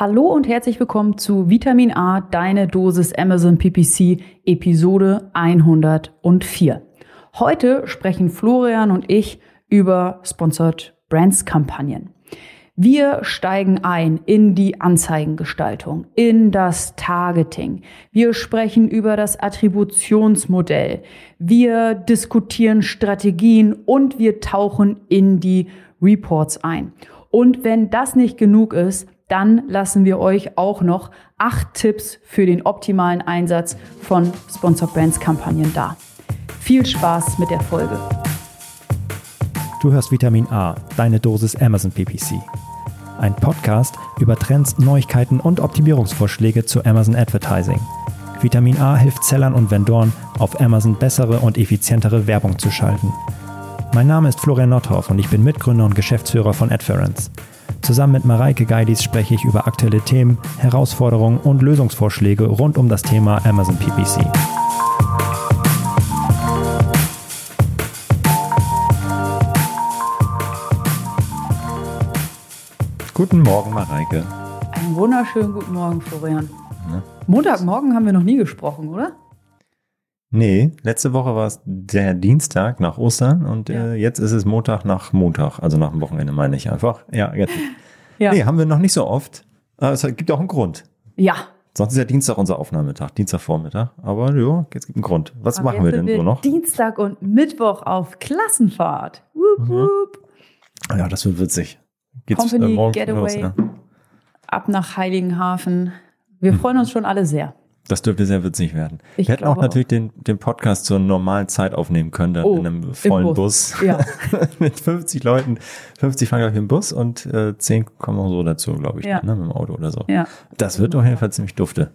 Hallo und herzlich willkommen zu Vitamin A, deine Dosis Amazon PPC, Episode 104. Heute sprechen Florian und ich über Sponsored Brands Kampagnen. Wir steigen ein in die Anzeigengestaltung, in das Targeting. Wir sprechen über das Attributionsmodell. Wir diskutieren Strategien und wir tauchen in die Reports ein. Und wenn das nicht genug ist, dann lassen wir euch auch noch acht Tipps für den optimalen Einsatz von Sponsor Brands Kampagnen da. Viel Spaß mit der Folge. Du hörst Vitamin A, deine Dosis Amazon PPC. Ein Podcast über Trends, Neuigkeiten und Optimierungsvorschläge zu Amazon Advertising. Vitamin A hilft Sellern und Vendoren, auf Amazon bessere und effizientere Werbung zu schalten. Mein Name ist Florian Nordhoff und ich bin Mitgründer und Geschäftsführer von Adference. Zusammen mit Mareike Geidis spreche ich über aktuelle Themen, Herausforderungen und Lösungsvorschläge rund um das Thema Amazon PPC. Guten Morgen, Mareike. Einen wunderschönen guten Morgen, Florian. Ja. Montagmorgen haben wir noch nie gesprochen, oder? Nee, letzte Woche war es der Dienstag nach Ostern und ja. äh, jetzt ist es Montag nach Montag, also nach dem Wochenende meine ich einfach. Ja, jetzt. ja. Nee, haben wir noch nicht so oft. Aber es gibt auch einen Grund. Ja. Sonst ist ja Dienstag unser Aufnahmetag, Dienstagvormittag. Aber ja, jetzt gibt einen Grund. Was Aber machen wir denn wir so noch? Dienstag und Mittwoch auf Klassenfahrt. Woop, mhm. woop. Ja, das wird witzig. Geht's Company äh, Getaway. Los, ja? Ab nach Heiligenhafen. Wir hm. freuen uns schon alle sehr. Das dürfte sehr witzig werden. Ich Wir hätten auch natürlich den, den Podcast zur normalen Zeit aufnehmen können, dann oh, in einem vollen Bus. Bus. Ja. mit 50 Leuten. 50 fahren, glaube ich, im Bus und äh, 10 kommen auch so dazu, glaube ich, ja. ne, mit dem Auto oder so. Ja. Das wird auf jeden Fall ziemlich dufte.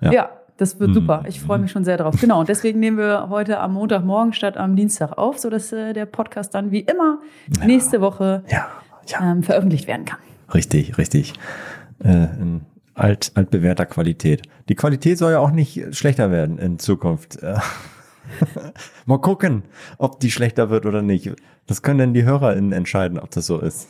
Ja. ja. Das wird mhm. super. Ich freue mich schon sehr drauf. Genau. Und deswegen nehmen wir heute am Montagmorgen statt am Dienstag auf, sodass äh, der Podcast dann wie immer nächste Woche. Ähm, veröffentlicht werden kann. Richtig, richtig. Äh, in alt, altbewährter Qualität. Die Qualität soll ja auch nicht schlechter werden in Zukunft. Mal gucken, ob die schlechter wird oder nicht. Das können denn die HörerInnen entscheiden, ob das so ist.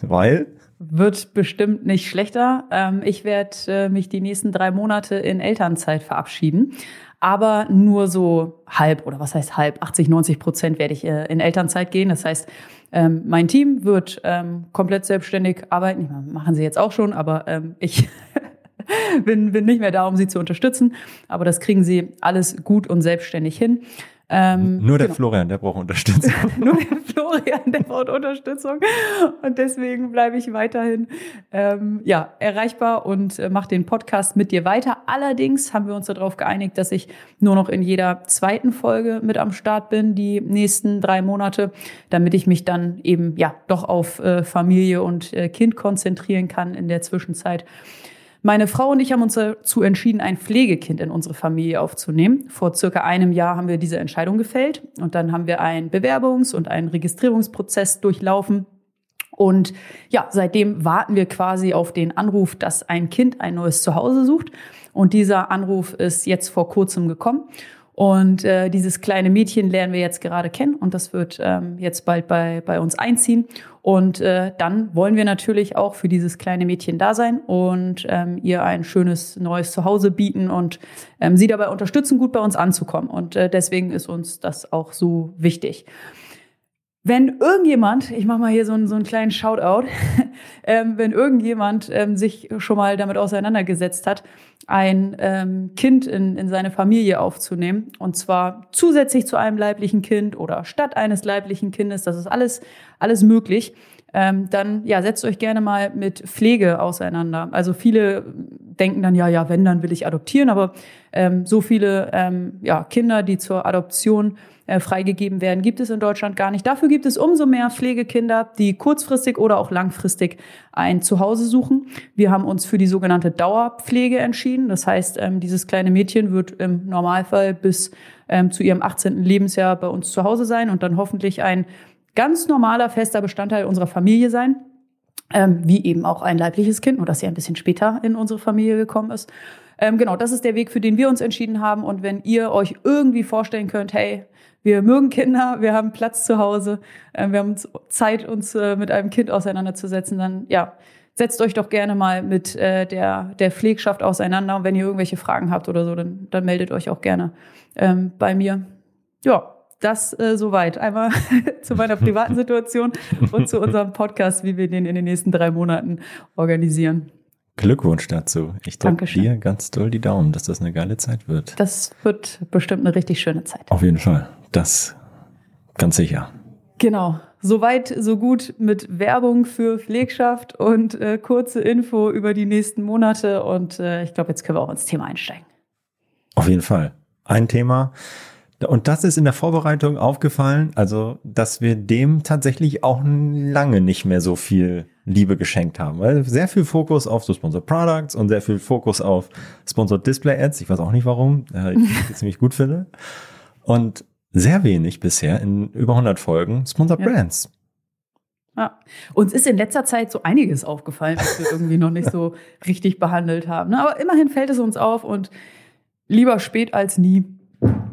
Weil wird bestimmt nicht schlechter. Ähm, ich werde äh, mich die nächsten drei Monate in Elternzeit verabschieden. Aber nur so halb oder was heißt halb, 80, 90 Prozent werde ich äh, in Elternzeit gehen. Das heißt, ähm, mein Team wird ähm, komplett selbstständig arbeiten. Ich meine, machen sie jetzt auch schon, aber ich bin, bin nicht mehr da, um sie zu unterstützen. Aber das kriegen sie alles gut und selbstständig hin. Ähm, Nur der genau. Florian, der braucht Unterstützung. Nur der Florian, der braucht Unterstützung. Und deswegen bleibe ich weiterhin ähm, ja, erreichbar und äh, mache den Podcast mit dir weiter. Allerdings haben wir uns darauf geeinigt, dass ich nur noch in jeder zweiten Folge mit am Start bin, die nächsten drei Monate, damit ich mich dann eben ja doch auf äh, Familie und äh, Kind konzentrieren kann in der Zwischenzeit. Meine Frau und ich haben uns dazu entschieden, ein Pflegekind in unsere Familie aufzunehmen. Vor circa einem Jahr haben wir diese Entscheidung gefällt und dann haben wir einen Bewerbungs- und einen Registrierungsprozess durchlaufen. Und ja, seitdem warten wir quasi auf den Anruf, dass ein Kind ein neues Zuhause sucht. Und dieser Anruf ist jetzt vor kurzem gekommen. Und äh, dieses kleine Mädchen lernen wir jetzt gerade kennen und das wird ähm, jetzt bald bei, bei uns einziehen. Und äh, dann wollen wir natürlich auch für dieses kleine Mädchen da sein und ähm, ihr ein schönes neues Zuhause bieten und ähm, sie dabei unterstützen, gut bei uns anzukommen. Und äh, deswegen ist uns das auch so wichtig. Wenn irgendjemand, ich mache mal hier so einen, so einen kleinen Shoutout, ähm, wenn irgendjemand ähm, sich schon mal damit auseinandergesetzt hat, ein ähm, Kind in, in seine Familie aufzunehmen, und zwar zusätzlich zu einem leiblichen Kind oder statt eines leiblichen Kindes, das ist alles, alles möglich, ähm, dann ja, setzt euch gerne mal mit Pflege auseinander. Also viele denken dann, ja, ja, wenn, dann will ich adoptieren, aber ähm, so viele ähm, ja, Kinder, die zur Adoption äh, freigegeben werden, gibt es in Deutschland gar nicht. Dafür gibt es umso mehr Pflegekinder, die kurzfristig oder auch langfristig ein Zuhause suchen. Wir haben uns für die sogenannte Dauerpflege entschieden. Das heißt, ähm, dieses kleine Mädchen wird im Normalfall bis ähm, zu ihrem 18. Lebensjahr bei uns zu Hause sein und dann hoffentlich ein ganz normaler, fester Bestandteil unserer Familie sein. Ähm, wie eben auch ein leibliches Kind, nur dass sie ein bisschen später in unsere Familie gekommen ist. Ähm, genau, das ist der Weg, für den wir uns entschieden haben. Und wenn ihr euch irgendwie vorstellen könnt, hey, wir mögen Kinder, wir haben Platz zu Hause, äh, wir haben Zeit, uns äh, mit einem Kind auseinanderzusetzen, dann ja, setzt euch doch gerne mal mit äh, der, der Pflegschaft auseinander. Und wenn ihr irgendwelche Fragen habt oder so, dann, dann meldet euch auch gerne ähm, bei mir. Ja, das äh, soweit. Einmal zu meiner privaten Situation und zu unserem Podcast, wie wir den in den nächsten drei Monaten organisieren. Glückwunsch dazu. Ich drücke dir ganz doll die Daumen, dass das eine geile Zeit wird. Das wird bestimmt eine richtig schöne Zeit. Auf jeden Fall. Das ganz sicher. Genau. Soweit, so gut mit Werbung für Pflegschaft und äh, kurze Info über die nächsten Monate. Und äh, ich glaube, jetzt können wir auch ins Thema einsteigen. Auf jeden Fall. Ein Thema, und das ist in der Vorbereitung aufgefallen, also dass wir dem tatsächlich auch lange nicht mehr so viel Liebe geschenkt haben. Weil sehr viel Fokus auf so Sponsored Products und sehr viel Fokus auf Sponsored Display Ads. Ich weiß auch nicht warum, äh, ich ziemlich gut finde. Und sehr wenig bisher in über 100 Folgen Sponsored ja. Brands. Ja, uns ist in letzter Zeit so einiges aufgefallen, was wir irgendwie noch nicht so richtig behandelt haben. Ne? Aber immerhin fällt es uns auf und lieber spät als nie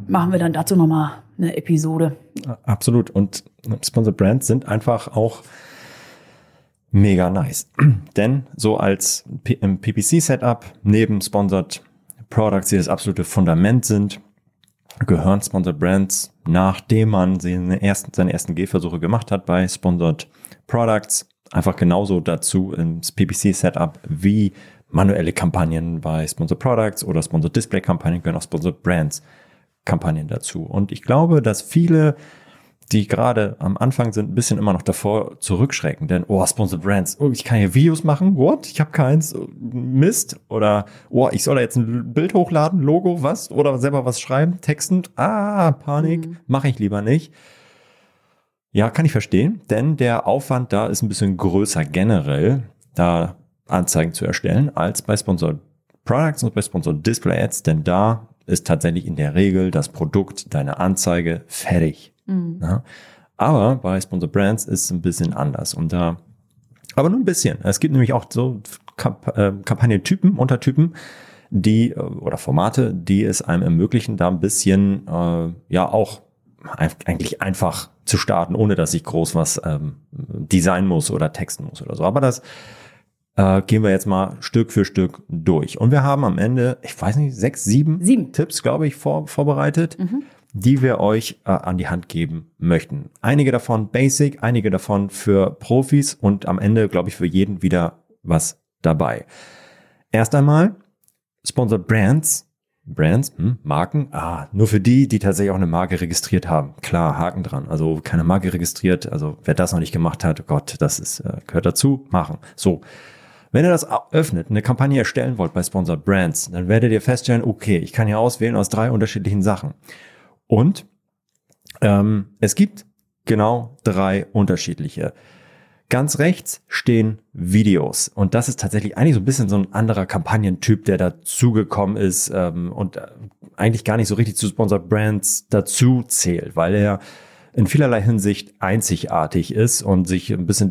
machen wir dann dazu nochmal eine Episode. Absolut. Und Sponsored Brands sind einfach auch mega nice. Denn so als PPC-Setup neben Sponsored Products, die das absolute Fundament sind, gehören Sponsored Brands, nachdem man seine ersten, seine ersten Gehversuche gemacht hat bei Sponsored Products, einfach genauso dazu ins PPC-Setup wie manuelle Kampagnen bei Sponsored Products oder Sponsored Display-Kampagnen gehören auch Sponsored Brands Kampagnen dazu. Und ich glaube, dass viele, die gerade am Anfang sind, ein bisschen immer noch davor zurückschrecken. Denn, oh, Sponsored Brands, oh, ich kann hier Videos machen, what? Ich habe keins, Mist. Oder, oh, ich soll da jetzt ein Bild hochladen, Logo, was? Oder selber was schreiben, textend, ah, Panik, mhm. mache ich lieber nicht. Ja, kann ich verstehen, denn der Aufwand da ist ein bisschen größer generell, da Anzeigen zu erstellen, als bei Sponsored Products und bei Sponsored Display Ads, denn da ist tatsächlich in der Regel das Produkt, deine Anzeige fertig. Mhm. Ja? Aber bei Sponsor Brands ist es ein bisschen anders und da, aber nur ein bisschen. Es gibt nämlich auch so Kamp äh, Kampagnentypen, Untertypen, die äh, oder Formate, die es einem ermöglichen, da ein bisschen äh, ja auch eigentlich einfach zu starten, ohne dass ich groß was ähm, designen muss oder texten muss oder so. Aber das äh, gehen wir jetzt mal Stück für Stück durch. Und wir haben am Ende, ich weiß nicht, sechs, sieben, sieben. Tipps, glaube ich, vor, vorbereitet, mhm. Die wir euch äh, an die Hand geben möchten. Einige davon basic, einige davon für Profis und am Ende, glaube ich, für jeden wieder was dabei. Erst einmal Sponsored Brands. Brands, hm, Marken, ah, nur für die, die tatsächlich auch eine Marke registriert haben. Klar, Haken dran. Also keine Marke registriert, also wer das noch nicht gemacht hat, Gott, das ist, äh, gehört dazu, machen. So, wenn ihr das öffnet, eine Kampagne erstellen wollt bei Sponsored Brands, dann werdet ihr feststellen, okay, ich kann hier auswählen aus drei unterschiedlichen Sachen. Und ähm, es gibt genau drei unterschiedliche. Ganz rechts stehen Videos. Und das ist tatsächlich eigentlich so ein bisschen so ein anderer Kampagnentyp, der dazugekommen ist ähm, und äh, eigentlich gar nicht so richtig zu Sponsored Brands dazu zählt, weil er in vielerlei Hinsicht einzigartig ist und sich ein bisschen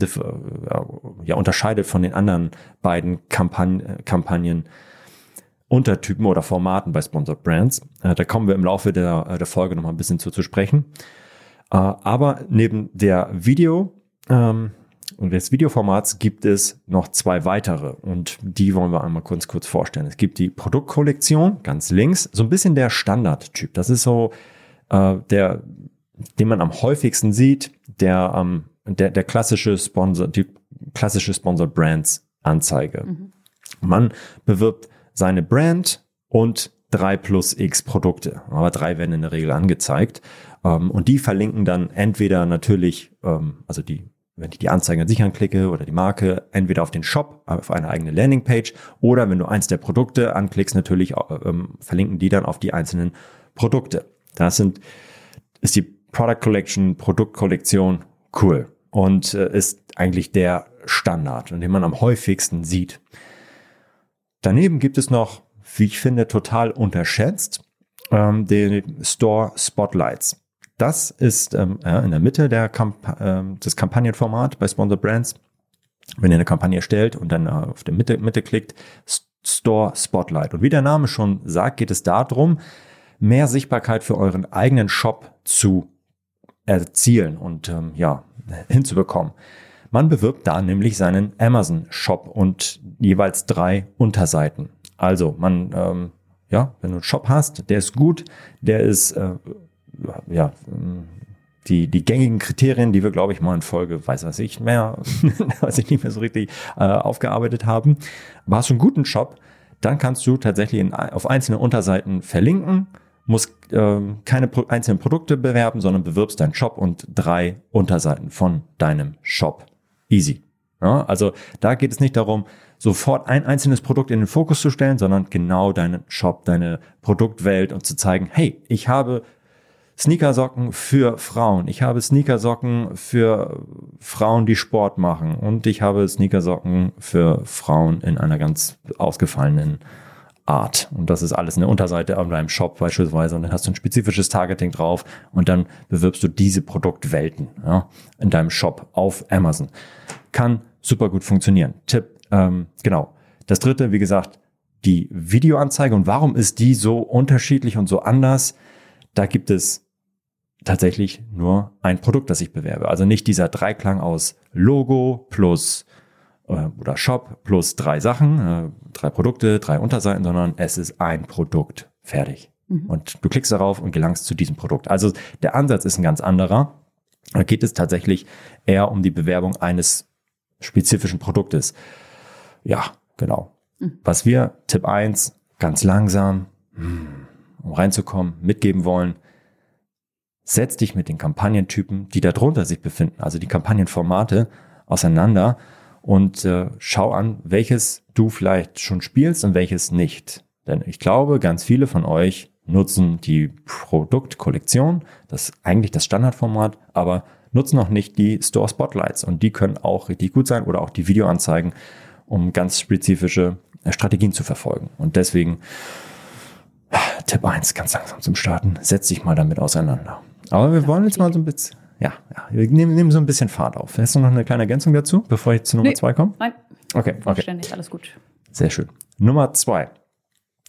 ja, unterscheidet von den anderen beiden Kampagnen, Kampagnen Untertypen oder Formaten bei Sponsored Brands. Äh, da kommen wir im Laufe der, äh, der Folge noch mal ein bisschen zu, zu sprechen. Äh, aber neben der Video ähm, und des Videoformats gibt es noch zwei weitere und die wollen wir einmal kurz kurz vorstellen. Es gibt die Produktkollektion ganz links, so ein bisschen der Standardtyp. Das ist so äh, der den man am häufigsten sieht, der, ähm, der, der klassische Sponsor, die klassische Sponsor Brands Anzeige. Mhm. Man bewirbt seine Brand und drei plus X Produkte. Aber drei werden in der Regel angezeigt. Ähm, und die verlinken dann entweder natürlich, ähm, also die, wenn ich die Anzeige an sich anklicke oder die Marke, entweder auf den Shop, auf eine eigene Landingpage oder wenn du eins der Produkte anklickst, natürlich ähm, verlinken die dann auf die einzelnen Produkte. Das sind, ist die Product Collection, Produktkollektion, cool. Und äh, ist eigentlich der Standard und den man am häufigsten sieht. Daneben gibt es noch, wie ich finde, total unterschätzt, ähm, den Store Spotlights. Das ist ähm, in der Mitte der Kamp äh, des Kampagnenformat bei Sponsor Brands. Wenn ihr eine Kampagne erstellt und dann äh, auf der Mitte, Mitte klickt, Store Spotlight. Und wie der Name schon sagt, geht es darum, mehr Sichtbarkeit für euren eigenen Shop zu erzielen und ähm, ja, hinzubekommen. Man bewirbt da nämlich seinen Amazon-Shop und jeweils drei Unterseiten. Also man, ähm, ja, wenn du einen Shop hast, der ist gut, der ist, äh, ja, die, die gängigen Kriterien, die wir, glaube ich, mal in Folge, weiß was ich mehr, weiß ich nicht mehr so richtig äh, aufgearbeitet haben. Hast du einen guten Shop, dann kannst du tatsächlich in, auf einzelne Unterseiten verlinken, musst äh, keine pro einzelnen Produkte bewerben, sondern bewirbst deinen Shop und drei Unterseiten von deinem Shop. Easy. Ja, also da geht es nicht darum, sofort ein einzelnes Produkt in den Fokus zu stellen, sondern genau deinen Shop, deine Produktwelt und zu zeigen, hey, ich habe Sneakersocken für Frauen. Ich habe Sneakersocken für Frauen, die Sport machen. Und ich habe Sneakersocken für Frauen in einer ganz ausgefallenen Art. Und das ist alles eine Unterseite an deinem Shop beispielsweise. Und dann hast du ein spezifisches Targeting drauf und dann bewirbst du diese Produktwelten ja, in deinem Shop auf Amazon. Kann super gut funktionieren. Tipp, ähm, genau. Das dritte, wie gesagt, die Videoanzeige. Und warum ist die so unterschiedlich und so anders? Da gibt es tatsächlich nur ein Produkt, das ich bewerbe. Also nicht dieser Dreiklang aus Logo plus oder Shop plus drei Sachen, äh, drei Produkte, drei Unterseiten, sondern es ist ein Produkt. Fertig. Mhm. Und du klickst darauf und gelangst zu diesem Produkt. Also der Ansatz ist ein ganz anderer. Da geht es tatsächlich eher um die Bewerbung eines spezifischen Produktes. Ja, genau. Mhm. Was wir, Tipp eins ganz langsam, hm, um reinzukommen, mitgeben wollen, setz dich mit den Kampagnentypen, die darunter sich befinden, also die Kampagnenformate, auseinander und äh, schau an, welches du vielleicht schon spielst und welches nicht. Denn ich glaube, ganz viele von euch nutzen die Produktkollektion, das ist eigentlich das Standardformat, aber nutzen noch nicht die Store Spotlights und die können auch richtig gut sein oder auch die Videoanzeigen, um ganz spezifische äh, Strategien zu verfolgen. Und deswegen Tipp eins, ganz langsam zum Starten, setz dich mal damit auseinander. Aber wir wollen jetzt mal so ein bisschen, ja, ja wir nehmen, nehmen so ein bisschen Fahrt auf. Hast du noch eine kleine Ergänzung dazu, bevor ich zu Nummer nee, zwei komme? Nein. Okay, okay. Vollständig, alles gut. Sehr schön. Nummer zwei.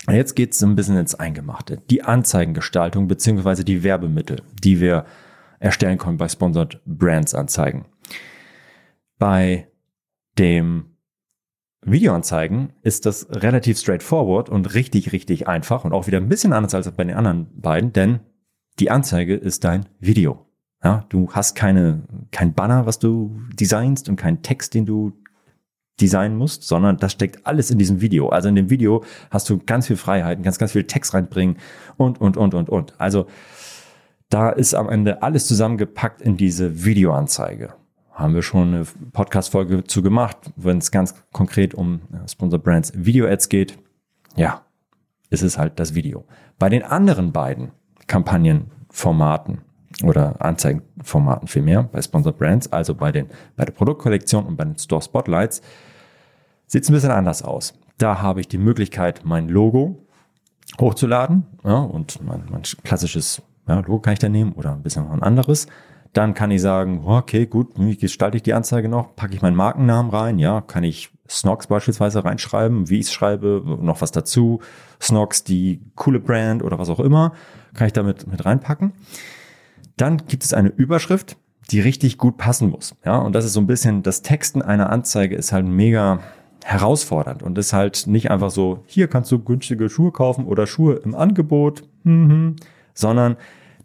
Jetzt geht es ein bisschen ins Eingemachte. Die Anzeigengestaltung beziehungsweise die Werbemittel, die wir erstellen können bei Sponsored Brands Anzeigen. Bei dem Videoanzeigen ist das relativ straightforward und richtig, richtig einfach und auch wieder ein bisschen anders als bei den anderen beiden, denn die Anzeige ist dein Video. Ja, du hast keine, kein Banner, was du designst und keinen Text, den du designen musst, sondern das steckt alles in diesem Video. Also in dem Video hast du ganz viel Freiheiten, kannst ganz viel Text reinbringen und, und, und, und, und. Also da ist am Ende alles zusammengepackt in diese Videoanzeige. Haben wir schon eine Podcast-Folge zu gemacht, wenn es ganz konkret um Sponsor Brands Video Ads geht. Ja, ist es halt das Video. Bei den anderen beiden Kampagnenformaten oder Anzeigenformaten vielmehr bei Sponsored Brands, also bei, den, bei der Produktkollektion und bei den Store Spotlights, sieht es ein bisschen anders aus. Da habe ich die Möglichkeit, mein Logo hochzuladen ja, und mein, mein klassisches ja, Logo kann ich da nehmen oder ein bisschen noch ein anderes. Dann kann ich sagen, okay, gut, wie gestalte ich die Anzeige noch? Packe ich meinen Markennamen rein? Ja, kann ich Snox beispielsweise reinschreiben, wie ich es schreibe, noch was dazu. Snox, die coole Brand oder was auch immer kann ich damit mit reinpacken. Dann gibt es eine Überschrift, die richtig gut passen muss. Ja, und das ist so ein bisschen, das Texten einer Anzeige ist halt mega herausfordernd und ist halt nicht einfach so, hier kannst du günstige Schuhe kaufen oder Schuhe im Angebot, mhm, sondern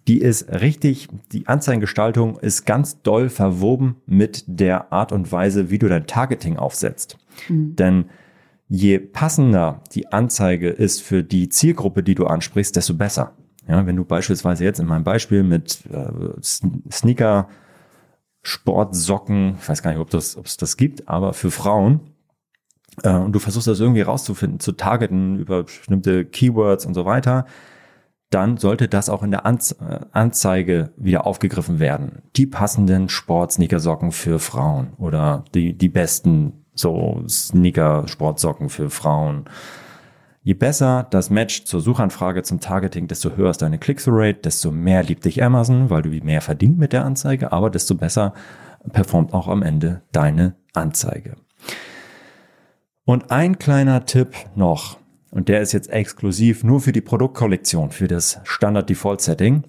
die ist richtig, die Anzeigengestaltung ist ganz doll verwoben mit der Art und Weise, wie du dein Targeting aufsetzt. Mhm. Denn je passender die Anzeige ist für die Zielgruppe, die du ansprichst, desto besser. Ja, wenn du beispielsweise jetzt in meinem Beispiel mit äh, Sneaker, Sportsocken, ich weiß gar nicht, ob das, ob es das gibt, aber für Frauen, äh, und du versuchst das irgendwie rauszufinden, zu targeten über bestimmte Keywords und so weiter, dann sollte das auch in der Anze äh, Anzeige wieder aufgegriffen werden. Die passenden Sport-Sneakersocken für Frauen oder die, die besten so Sneaker-Sportsocken für Frauen Je besser das Match zur Suchanfrage zum Targeting, desto höher ist deine Click-through-Rate, desto mehr liebt dich Amazon, weil du mehr verdienst mit der Anzeige, aber desto besser performt auch am Ende deine Anzeige. Und ein kleiner Tipp noch, und der ist jetzt exklusiv nur für die Produktkollektion, für das Standard-Default-Setting.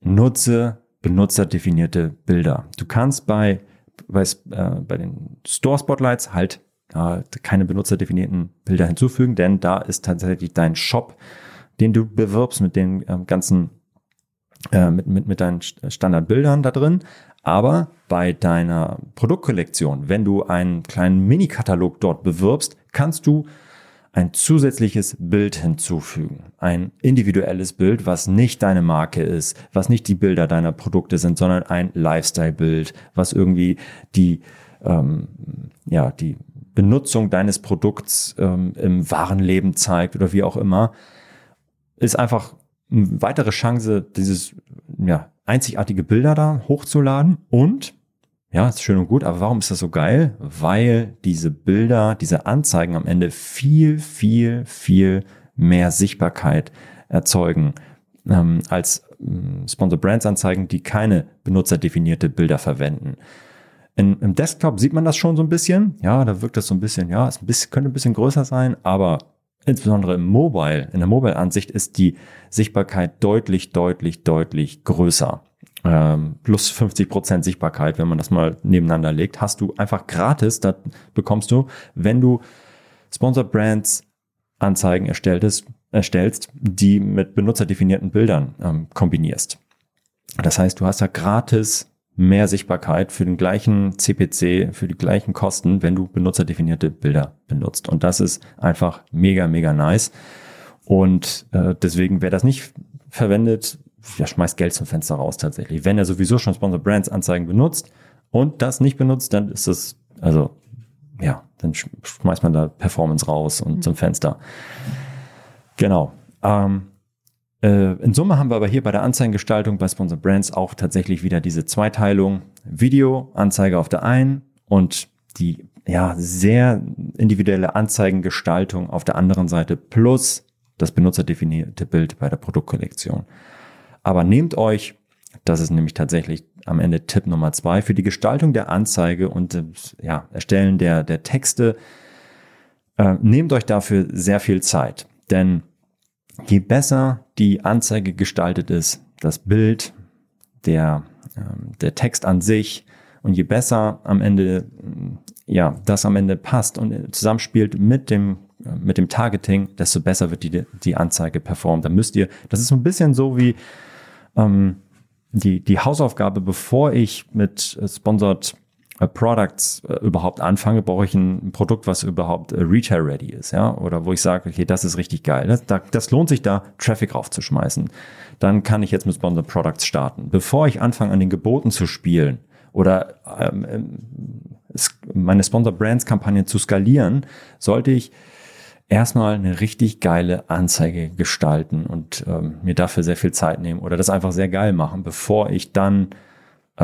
Nutze benutzerdefinierte Bilder. Du kannst bei bei, äh, bei den Store Spotlights halt äh, keine benutzerdefinierten Bilder hinzufügen, denn da ist tatsächlich dein Shop, den du bewirbst mit den äh, ganzen, äh, mit, mit, mit deinen Standardbildern da drin. Aber bei deiner Produktkollektion, wenn du einen kleinen Mini-Katalog dort bewirbst, kannst du ein zusätzliches Bild hinzufügen. Ein individuelles Bild, was nicht deine Marke ist, was nicht die Bilder deiner Produkte sind, sondern ein Lifestyle-Bild, was irgendwie die, ähm, ja, die Benutzung deines Produkts ähm, im wahren Leben zeigt oder wie auch immer, ist einfach eine weitere Chance, dieses ja, einzigartige Bilder da hochzuladen und ja, ist schön und gut, aber warum ist das so geil? Weil diese Bilder, diese Anzeigen am Ende viel, viel, viel mehr Sichtbarkeit erzeugen ähm, als ähm, Sponsor Brands Anzeigen, die keine benutzerdefinierte Bilder verwenden. In, Im Desktop sieht man das schon so ein bisschen. Ja, da wirkt das so ein bisschen, ja, es ein bisschen, könnte ein bisschen größer sein, aber insbesondere im Mobile, in der Mobile-Ansicht ist die Sichtbarkeit deutlich, deutlich, deutlich größer ähm, plus 50 Prozent Sichtbarkeit, wenn man das mal nebeneinander legt, hast du einfach gratis, da bekommst du, wenn du Sponsored Brands Anzeigen erstelltest, erstellst, die mit benutzerdefinierten Bildern ähm, kombinierst. Das heißt, du hast ja gratis mehr Sichtbarkeit für den gleichen CPC, für die gleichen Kosten, wenn du benutzerdefinierte Bilder benutzt. Und das ist einfach mega, mega nice. Und äh, deswegen, wer das nicht verwendet, ja, schmeißt Geld zum Fenster raus tatsächlich. Wenn er sowieso schon Sponsor Brands Anzeigen benutzt und das nicht benutzt, dann ist es, also ja, dann schmeißt man da Performance raus und mhm. zum Fenster. Genau. Ähm, äh, in Summe haben wir aber hier bei der Anzeigengestaltung bei Sponsor Brands auch tatsächlich wieder diese Zweiteilung. Video, Anzeige auf der einen und die ja sehr individuelle Anzeigengestaltung auf der anderen Seite plus das benutzerdefinierte Bild bei der Produktkollektion. Aber nehmt euch, das ist nämlich tatsächlich am Ende Tipp Nummer zwei, für die Gestaltung der Anzeige und äh, ja, Erstellen der, der Texte, äh, nehmt euch dafür sehr viel Zeit. Denn je besser die Anzeige gestaltet ist, das Bild, der, äh, der Text an sich, und je besser am Ende, ja, das am Ende passt und zusammenspielt mit dem, mit dem Targeting, desto besser wird die, die Anzeige performen. Da müsst ihr, das ist so ein bisschen so wie, ähm, die, die Hausaufgabe, bevor ich mit äh, Sponsored äh, Products äh, überhaupt anfange, brauche ich ein Produkt, was überhaupt äh, Retail ready ist, ja, oder wo ich sage, okay, das ist richtig geil. Das, das lohnt sich da, Traffic raufzuschmeißen. Dann kann ich jetzt mit Sponsored Products starten. Bevor ich anfange, an den Geboten zu spielen oder ähm, ähm meine Sponsor Brands Kampagnen zu skalieren, sollte ich erstmal eine richtig geile Anzeige gestalten und ähm, mir dafür sehr viel Zeit nehmen oder das einfach sehr geil machen, bevor ich dann äh,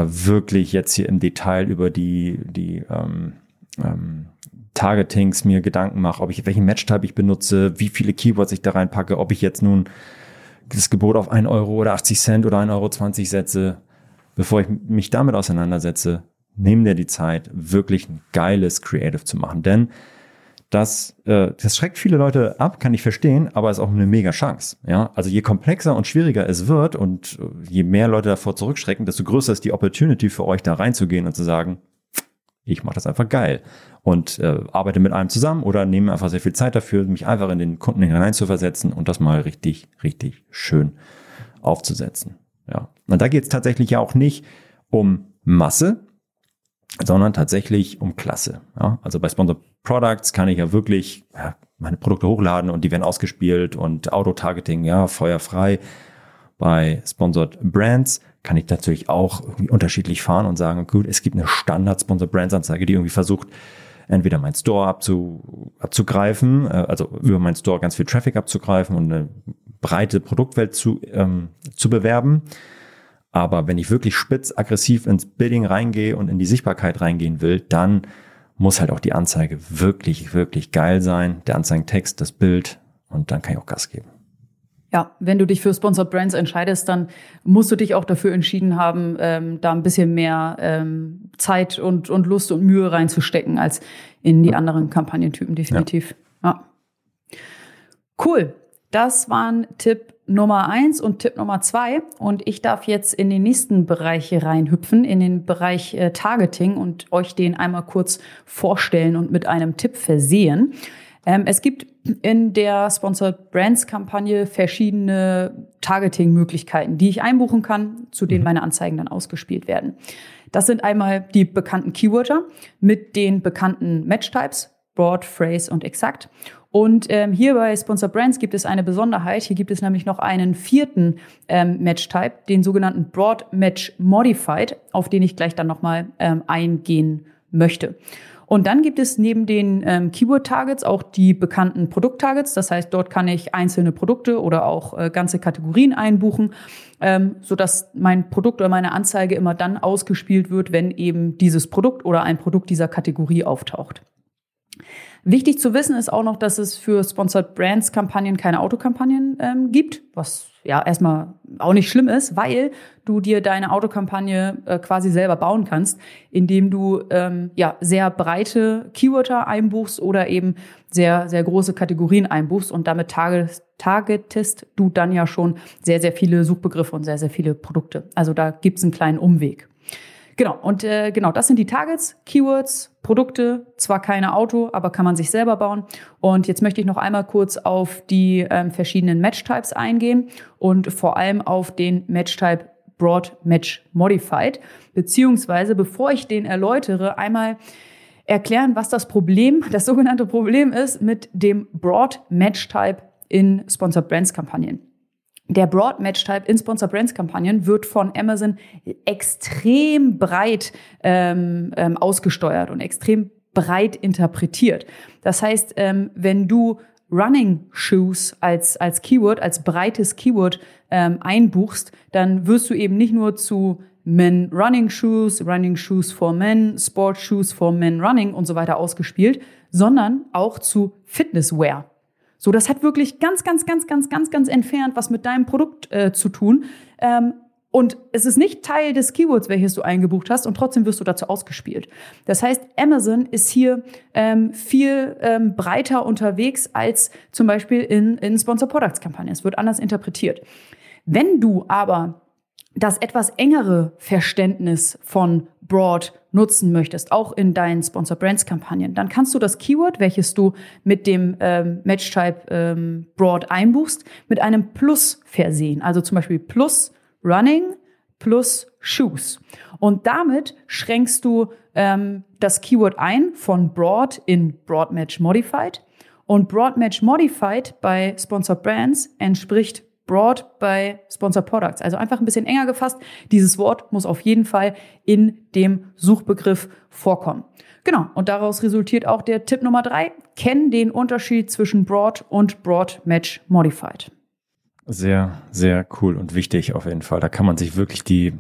wirklich jetzt hier im Detail über die, die ähm, ähm, Targetings mir Gedanken mache, ob ich welchen Match-Type ich benutze, wie viele Keywords ich da reinpacke, ob ich jetzt nun das Gebot auf 1 Euro oder 80 Cent oder 1,20 Euro setze, bevor ich mich damit auseinandersetze, nehme dir die Zeit, wirklich ein geiles Creative zu machen. Denn das, äh, das schreckt viele Leute ab, kann ich verstehen, aber ist auch eine mega Chance. Ja? Also je komplexer und schwieriger es wird und äh, je mehr Leute davor zurückschrecken, desto größer ist die Opportunity für euch da reinzugehen und zu sagen, ich mache das einfach geil und äh, arbeite mit einem zusammen oder nehme einfach sehr viel Zeit dafür, mich einfach in den Kunden hineinzuversetzen und das mal richtig, richtig schön aufzusetzen. Ja. Und da geht es tatsächlich ja auch nicht um Masse, sondern tatsächlich um Klasse. Ja, also bei Sponsor Products kann ich ja wirklich ja, meine Produkte hochladen und die werden ausgespielt und Auto-Targeting, ja, feuerfrei. Bei Sponsored Brands kann ich natürlich auch irgendwie unterschiedlich fahren und sagen, gut, es gibt eine Standard-Sponsored Brands-Anzeige, die irgendwie versucht, entweder mein Store abzu, abzugreifen, äh, also über mein Store ganz viel Traffic abzugreifen und eine breite Produktwelt zu, ähm, zu bewerben aber wenn ich wirklich spitz aggressiv ins Bidding reingehe und in die Sichtbarkeit reingehen will, dann muss halt auch die Anzeige wirklich, wirklich geil sein. Der Anzeigentext, das Bild und dann kann ich auch Gas geben. Ja, wenn du dich für Sponsored Brands entscheidest, dann musst du dich auch dafür entschieden haben, ähm, da ein bisschen mehr ähm, Zeit und, und Lust und Mühe reinzustecken als in die anderen Kampagnentypen, definitiv. Ja. ja. Cool. Das waren Tipp Nummer eins und Tipp Nummer zwei. Und ich darf jetzt in den nächsten Bereich reinhüpfen, in den Bereich äh, Targeting und euch den einmal kurz vorstellen und mit einem Tipp versehen. Ähm, es gibt in der Sponsored Brands Kampagne verschiedene Targeting-Möglichkeiten, die ich einbuchen kann, zu denen mhm. meine Anzeigen dann ausgespielt werden. Das sind einmal die bekannten Keyworder mit den bekannten Match-Types, Broad, Phrase und Exakt. Und ähm, hier bei Sponsor Brands gibt es eine Besonderheit. Hier gibt es nämlich noch einen vierten ähm, Match-Type, den sogenannten Broad Match Modified, auf den ich gleich dann nochmal ähm, eingehen möchte. Und dann gibt es neben den ähm, Keyword-Targets auch die bekannten Produkt-Targets. Das heißt, dort kann ich einzelne Produkte oder auch äh, ganze Kategorien einbuchen, ähm, sodass mein Produkt oder meine Anzeige immer dann ausgespielt wird, wenn eben dieses Produkt oder ein Produkt dieser Kategorie auftaucht. Wichtig zu wissen ist auch noch, dass es für Sponsored Brands Kampagnen keine Autokampagnen ähm, gibt, was ja erstmal auch nicht schlimm ist, weil du dir deine Autokampagne äh, quasi selber bauen kannst, indem du ähm, ja sehr breite Keyworder einbuchst oder eben sehr sehr große Kategorien einbuchst und damit target, targetest du dann ja schon sehr sehr viele Suchbegriffe und sehr sehr viele Produkte. Also da gibt's einen kleinen Umweg. Genau, und äh, genau, das sind die Targets, Keywords, Produkte, zwar keine Auto, aber kann man sich selber bauen. Und jetzt möchte ich noch einmal kurz auf die ähm, verschiedenen Match-Types eingehen und vor allem auf den Match-Type Broad Match Modified. Beziehungsweise, bevor ich den erläutere, einmal erklären, was das Problem, das sogenannte Problem ist mit dem Broad Match Type in Sponsored Brands Kampagnen. Der Broad Match Type in Sponsor Brands Kampagnen wird von Amazon extrem breit ähm, ähm, ausgesteuert und extrem breit interpretiert. Das heißt, ähm, wenn du Running Shoes als, als Keyword, als breites Keyword ähm, einbuchst, dann wirst du eben nicht nur zu Men Running Shoes, Running Shoes for Men, Sport Shoes for Men Running und so weiter ausgespielt, sondern auch zu Fitnesswear. So, das hat wirklich ganz, ganz, ganz, ganz, ganz, ganz entfernt was mit deinem Produkt äh, zu tun. Ähm, und es ist nicht Teil des Keywords, welches du eingebucht hast, und trotzdem wirst du dazu ausgespielt. Das heißt, Amazon ist hier ähm, viel ähm, breiter unterwegs als zum Beispiel in, in Sponsor Products Kampagnen. Es wird anders interpretiert. Wenn du aber das etwas engere Verständnis von Broad nutzen möchtest, auch in deinen Sponsor Brands Kampagnen, dann kannst du das Keyword, welches du mit dem ähm, Match Type ähm, Broad einbuchst, mit einem Plus versehen. Also zum Beispiel Plus Running plus Shoes. Und damit schränkst du ähm, das Keyword ein von Broad in Broad Match Modified. Und Broad Match Modified bei Sponsor Brands entspricht Broad bei Sponsor Products. Also einfach ein bisschen enger gefasst. Dieses Wort muss auf jeden Fall in dem Suchbegriff vorkommen. Genau. Und daraus resultiert auch der Tipp Nummer drei. Kenn den Unterschied zwischen Broad und Broad Match Modified. Sehr, sehr cool und wichtig auf jeden Fall. Da kann man sich wirklich die,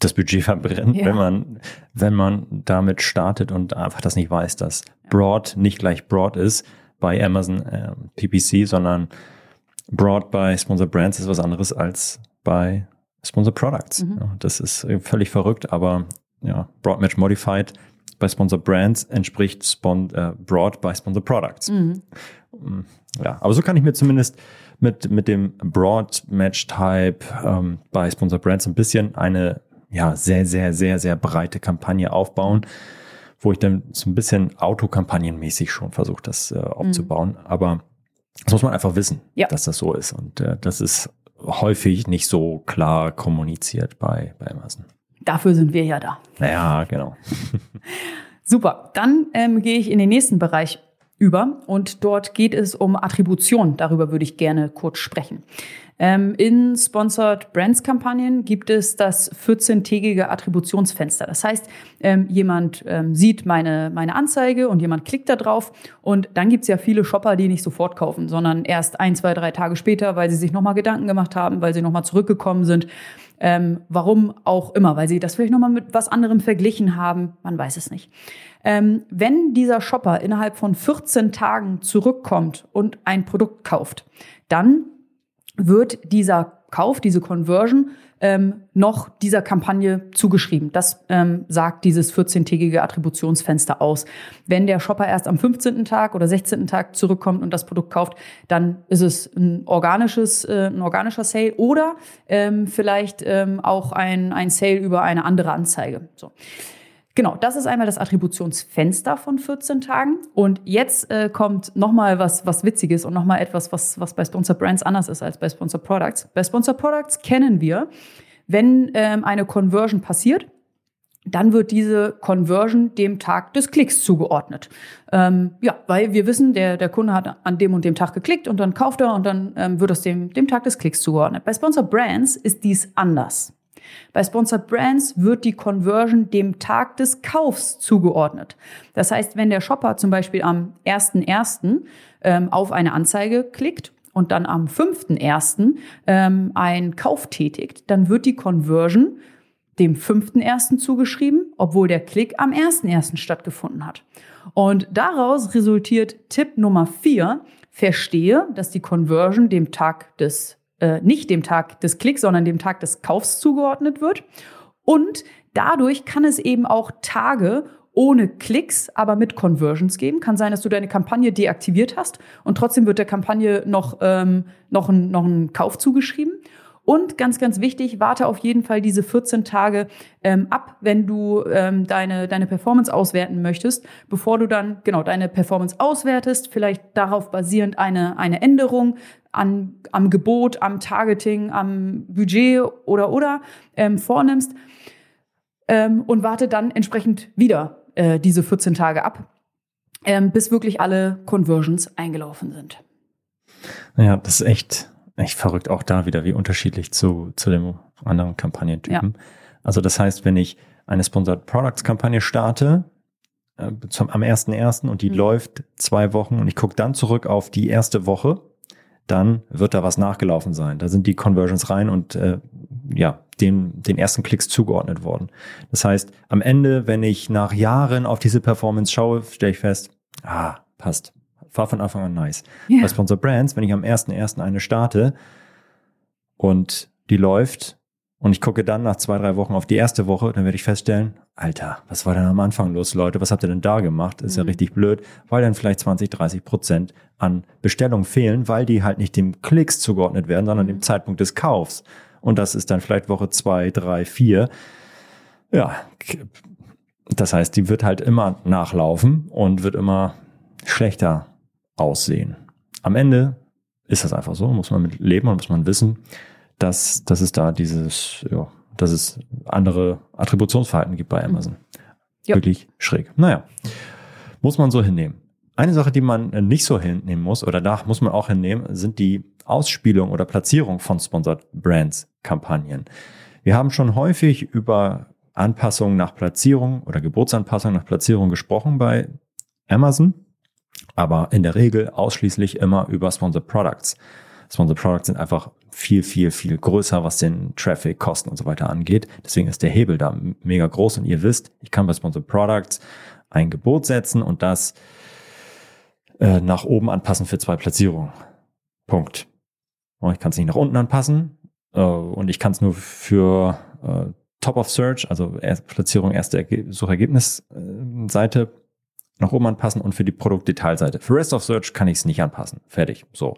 das Budget verbrennen, ja. wenn man, wenn man damit startet und einfach das nicht weiß, dass Broad nicht gleich Broad ist bei Amazon äh, PPC, sondern Broad bei Sponsor Brands ist was anderes als bei Sponsor Products. Mhm. Ja, das ist völlig verrückt, aber ja, Broad Match Modified bei Sponsor Brands entspricht Spon äh, Broad bei Sponsor Products. Mhm. Mm, ja, aber so kann ich mir zumindest mit, mit dem Broad Match Type ähm, bei Sponsor Brands ein bisschen eine ja, sehr, sehr, sehr, sehr breite Kampagne aufbauen, wo ich dann so ein bisschen autokampagnenmäßig schon versuche, das äh, aufzubauen. Mhm. Aber das muss man einfach wissen, ja. dass das so ist. Und äh, das ist häufig nicht so klar kommuniziert bei, bei Amazon. Dafür sind wir ja da. Naja, genau. Super. Dann ähm, gehe ich in den nächsten Bereich über und dort geht es um Attribution. Darüber würde ich gerne kurz sprechen. Ähm, in Sponsored Brands Kampagnen gibt es das 14-tägige Attributionsfenster. Das heißt, ähm, jemand ähm, sieht meine, meine Anzeige und jemand klickt da drauf und dann gibt es ja viele Shopper, die nicht sofort kaufen, sondern erst ein, zwei, drei Tage später, weil sie sich nochmal Gedanken gemacht haben, weil sie nochmal zurückgekommen sind. Ähm, warum auch immer, weil sie das vielleicht nochmal mit was anderem verglichen haben, man weiß es nicht. Ähm, wenn dieser Shopper innerhalb von 14 Tagen zurückkommt und ein Produkt kauft, dann wird dieser Kauf, diese Conversion ähm, noch dieser Kampagne zugeschrieben. Das ähm, sagt dieses 14-tägige Attributionsfenster aus. Wenn der Shopper erst am 15. Tag oder 16. Tag zurückkommt und das Produkt kauft, dann ist es ein organisches, äh, ein organischer Sale oder ähm, vielleicht ähm, auch ein, ein Sale über eine andere Anzeige. So. Genau, das ist einmal das Attributionsfenster von 14 Tagen. Und jetzt äh, kommt nochmal was, was Witziges und nochmal etwas, was, was bei Sponsor Brands anders ist als bei Sponsor Products. Bei Sponsor Products kennen wir, wenn ähm, eine Conversion passiert, dann wird diese Conversion dem Tag des Klicks zugeordnet. Ähm, ja, weil wir wissen, der, der Kunde hat an dem und dem Tag geklickt und dann kauft er und dann ähm, wird es dem, dem Tag des Klicks zugeordnet. Bei Sponsor Brands ist dies anders. Bei Sponsored Brands wird die Conversion dem Tag des Kaufs zugeordnet. Das heißt, wenn der Shopper zum Beispiel am 1.1. Ähm, auf eine Anzeige klickt und dann am 5.1. Ähm, einen Kauf tätigt, dann wird die Conversion dem 5.1. zugeschrieben, obwohl der Klick am 1.1. stattgefunden hat. Und daraus resultiert Tipp Nummer 4, verstehe, dass die Conversion dem Tag des äh, nicht dem Tag des Klicks, sondern dem Tag des Kaufs zugeordnet wird. Und dadurch kann es eben auch Tage ohne Klicks, aber mit Conversions geben. Kann sein, dass du deine Kampagne deaktiviert hast und trotzdem wird der Kampagne noch, ähm, noch, ein, noch ein Kauf zugeschrieben. Und ganz, ganz wichtig, warte auf jeden Fall diese 14 Tage ähm, ab, wenn du ähm, deine, deine Performance auswerten möchtest, bevor du dann genau deine Performance auswertest, vielleicht darauf basierend eine, eine Änderung an, am Gebot, am Targeting, am Budget oder oder ähm, vornimmst ähm, und warte dann entsprechend wieder äh, diese 14 Tage ab, ähm, bis wirklich alle Conversions eingelaufen sind. Ja, das ist echt echt verrückt, auch da wieder, wie unterschiedlich zu, zu dem anderen Kampagnentypen. Ja. Also das heißt, wenn ich eine Sponsored Products Kampagne starte, äh, zum, am 1.1. und die mhm. läuft zwei Wochen und ich gucke dann zurück auf die erste Woche, dann wird da was nachgelaufen sein. Da sind die Conversions rein und äh, ja, den, den ersten Klicks zugeordnet worden. Das heißt, am Ende, wenn ich nach Jahren auf diese Performance schaue, stelle ich fest, ah, passt war von Anfang an nice. Yeah. Bei Sponsor Brands, wenn ich am 1.1. eine starte und die läuft und ich gucke dann nach zwei, drei Wochen auf die erste Woche, dann werde ich feststellen, Alter, was war denn am Anfang los, Leute? Was habt ihr denn da gemacht? ist mhm. ja richtig blöd, weil dann vielleicht 20, 30 Prozent an Bestellungen fehlen, weil die halt nicht dem Klicks zugeordnet werden, sondern dem mhm. Zeitpunkt des Kaufs. Und das ist dann vielleicht Woche zwei, drei, vier. Ja, das heißt, die wird halt immer nachlaufen und wird immer schlechter aussehen. Am Ende ist das einfach so, muss man mit leben und muss man wissen, dass, dass es da dieses, ja, dass es andere Attributionsverhalten gibt bei Amazon. Ja. Wirklich schräg. Naja, muss man so hinnehmen. Eine Sache, die man nicht so hinnehmen muss, oder da muss man auch hinnehmen, sind die Ausspielung oder Platzierung von Sponsored Brands Kampagnen. Wir haben schon häufig über Anpassungen nach Platzierung oder Geburtsanpassungen nach Platzierung gesprochen bei Amazon aber in der Regel ausschließlich immer über Sponsored Products. Sponsored Products sind einfach viel, viel, viel größer, was den Traffic, Kosten und so weiter angeht. Deswegen ist der Hebel da mega groß und ihr wisst, ich kann bei Sponsored Products ein Gebot setzen und das äh, nach oben anpassen für zwei Platzierungen. Punkt. Und ich kann es nicht nach unten anpassen äh, und ich kann es nur für äh, Top of Search, also Platzierung erste Suchergebnisseite nach oben anpassen und für die Produktdetailseite. Für Rest of Search kann ich es nicht anpassen. Fertig. So.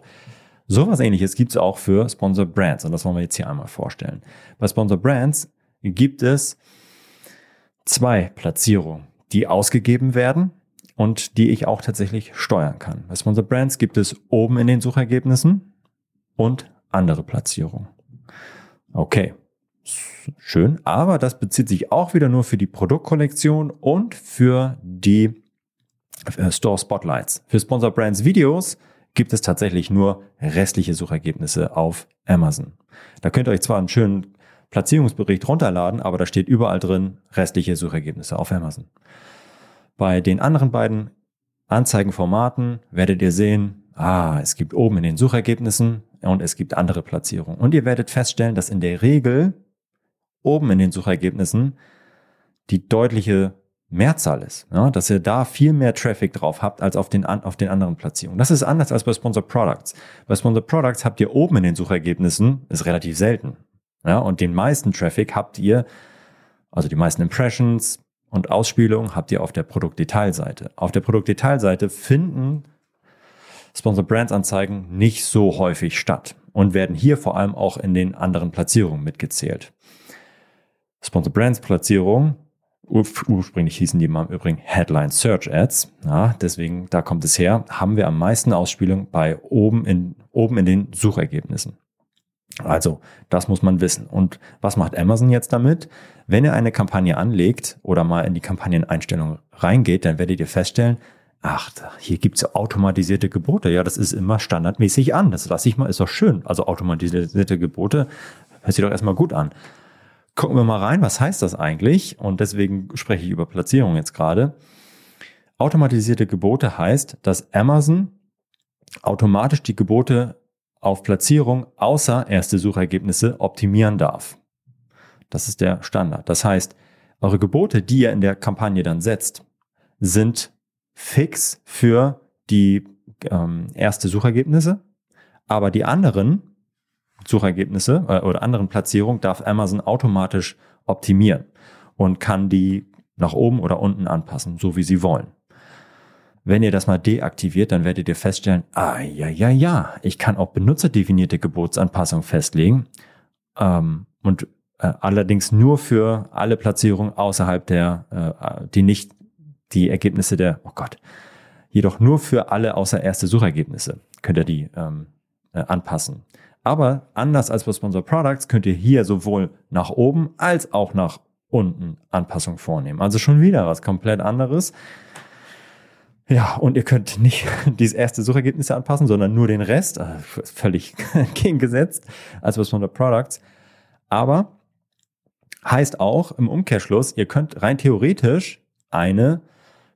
Sowas ähnliches gibt es auch für Sponsor Brands und das wollen wir jetzt hier einmal vorstellen. Bei Sponsor Brands gibt es zwei Platzierungen, die ausgegeben werden und die ich auch tatsächlich steuern kann. Bei Sponsor Brands gibt es oben in den Suchergebnissen und andere Platzierungen. Okay, schön, aber das bezieht sich auch wieder nur für die Produktkollektion und für die Store Spotlights. Für Sponsor Brands Videos gibt es tatsächlich nur restliche Suchergebnisse auf Amazon. Da könnt ihr euch zwar einen schönen Platzierungsbericht runterladen, aber da steht überall drin restliche Suchergebnisse auf Amazon. Bei den anderen beiden Anzeigenformaten werdet ihr sehen, ah, es gibt oben in den Suchergebnissen und es gibt andere Platzierungen. Und ihr werdet feststellen, dass in der Regel oben in den Suchergebnissen die deutliche Mehrzahl ist, ja, dass ihr da viel mehr Traffic drauf habt als auf den, auf den anderen Platzierungen. Das ist anders als bei Sponsored Products. Bei Sponsored Products habt ihr oben in den Suchergebnissen, ist relativ selten, Ja, und den meisten Traffic habt ihr, also die meisten Impressions und Ausspielungen habt ihr auf der Produktdetailseite. Auf der Produktdetailseite finden Sponsor Brands Anzeigen nicht so häufig statt und werden hier vor allem auch in den anderen Platzierungen mitgezählt. Sponsor Brands Platzierungen ursprünglich hießen die mal im Übrigen Headline Search Ads. Ja, deswegen, da kommt es her, haben wir am meisten Ausspielung bei oben in, oben in den Suchergebnissen. Also, das muss man wissen. Und was macht Amazon jetzt damit? Wenn ihr eine Kampagne anlegt oder mal in die Kampagneneinstellung reingeht, dann werdet ihr feststellen, ach, hier gibt's ja automatisierte Gebote. Ja, das ist immer standardmäßig an. Das lasse ich mal, ist doch schön. Also automatisierte Gebote hört sich doch erstmal gut an. Gucken wir mal rein, was heißt das eigentlich? Und deswegen spreche ich über Platzierung jetzt gerade. Automatisierte Gebote heißt, dass Amazon automatisch die Gebote auf Platzierung außer erste Suchergebnisse optimieren darf. Das ist der Standard. Das heißt, eure Gebote, die ihr in der Kampagne dann setzt, sind fix für die ähm, erste Suchergebnisse, aber die anderen Suchergebnisse äh, oder anderen Platzierungen darf Amazon automatisch optimieren und kann die nach oben oder unten anpassen, so wie sie wollen. Wenn ihr das mal deaktiviert, dann werdet ihr feststellen, ah ja, ja, ja, ich kann auch benutzerdefinierte Gebotsanpassungen festlegen ähm, und äh, allerdings nur für alle Platzierungen außerhalb der, äh, die nicht die Ergebnisse der, oh Gott, jedoch nur für alle außer erste Suchergebnisse könnt ihr die ähm, äh, anpassen. Aber anders als bei Sponsor Products könnt ihr hier sowohl nach oben als auch nach unten Anpassungen vornehmen. Also schon wieder was komplett anderes. Ja, und ihr könnt nicht diese erste Suchergebnisse anpassen, sondern nur den Rest. Äh, völlig gegengesetzt als bei Sponsor Products. Aber heißt auch im Umkehrschluss, ihr könnt rein theoretisch eine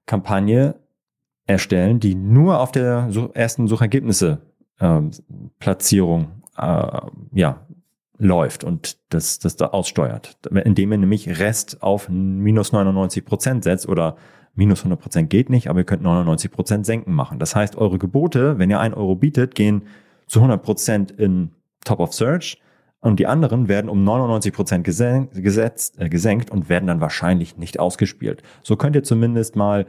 Kampagne erstellen, die nur auf der ersten Suchergebnisse ähm, Platzierung äh, ja, läuft und das, das da aussteuert. Indem ihr nämlich Rest auf minus 99 Prozent setzt oder minus 100 Prozent geht nicht, aber ihr könnt 99 Prozent senken machen. Das heißt, eure Gebote, wenn ihr ein Euro bietet, gehen zu 100 Prozent in Top of Search und die anderen werden um 99 Prozent gesenkt, äh, gesenkt und werden dann wahrscheinlich nicht ausgespielt. So könnt ihr zumindest mal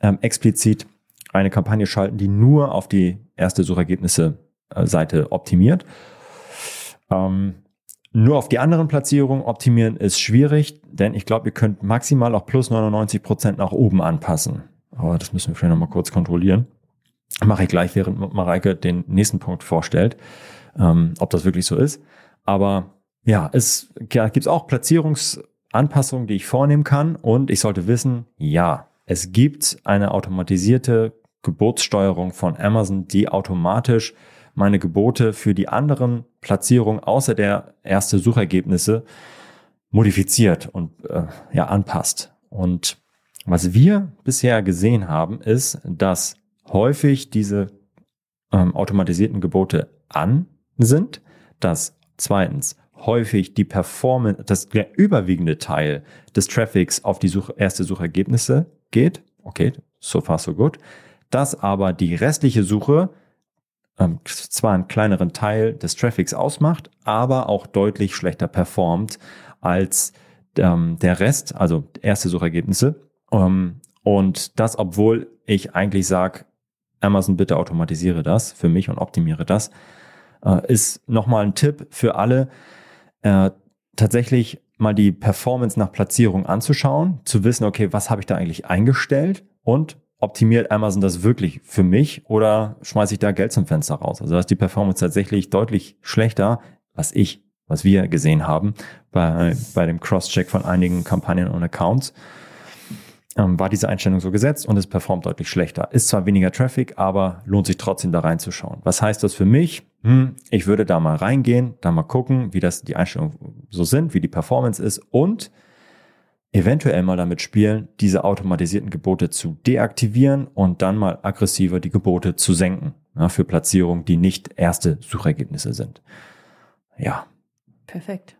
ähm, explizit eine Kampagne schalten, die nur auf die erste Suchergebnisse Seite optimiert. Ähm, nur auf die anderen Platzierungen optimieren ist schwierig, denn ich glaube, ihr könnt maximal auch plus 99 Prozent nach oben anpassen. Aber das müssen wir vielleicht nochmal kurz kontrollieren. Mache ich gleich, während Mareike den nächsten Punkt vorstellt, ähm, ob das wirklich so ist. Aber ja, es ja, gibt auch Platzierungsanpassungen, die ich vornehmen kann. Und ich sollte wissen, ja, es gibt eine automatisierte Geburtssteuerung von Amazon, die automatisch meine Gebote für die anderen Platzierungen außer der erste Suchergebnisse modifiziert und äh, ja anpasst. Und was wir bisher gesehen haben, ist, dass häufig diese ähm, automatisierten Gebote an sind, dass zweitens häufig die Performance, das der überwiegende Teil des Traffics auf die Such erste Suchergebnisse geht. Okay, so far so good. Dass aber die restliche Suche ähm, zwar einen kleineren Teil des Traffics ausmacht, aber auch deutlich schlechter performt als ähm, der Rest, also erste Suchergebnisse. Ähm, und das, obwohl ich eigentlich sage, Amazon bitte automatisiere das für mich und optimiere das, äh, ist nochmal ein Tipp für alle, äh, tatsächlich mal die Performance nach Platzierung anzuschauen, zu wissen, okay, was habe ich da eigentlich eingestellt und optimiert Amazon das wirklich für mich oder schmeiße ich da Geld zum Fenster raus? Also da ist die Performance tatsächlich deutlich schlechter, was ich, was wir gesehen haben bei, bei dem Cross-Check von einigen Kampagnen und Accounts. Ähm, war diese Einstellung so gesetzt und es performt deutlich schlechter. Ist zwar weniger Traffic, aber lohnt sich trotzdem da reinzuschauen. Was heißt das für mich? Hm, ich würde da mal reingehen, da mal gucken, wie das die Einstellungen so sind, wie die Performance ist und eventuell mal damit spielen, diese automatisierten Gebote zu deaktivieren und dann mal aggressiver die Gebote zu senken ja, für Platzierungen, die nicht erste Suchergebnisse sind. Ja. Perfekt.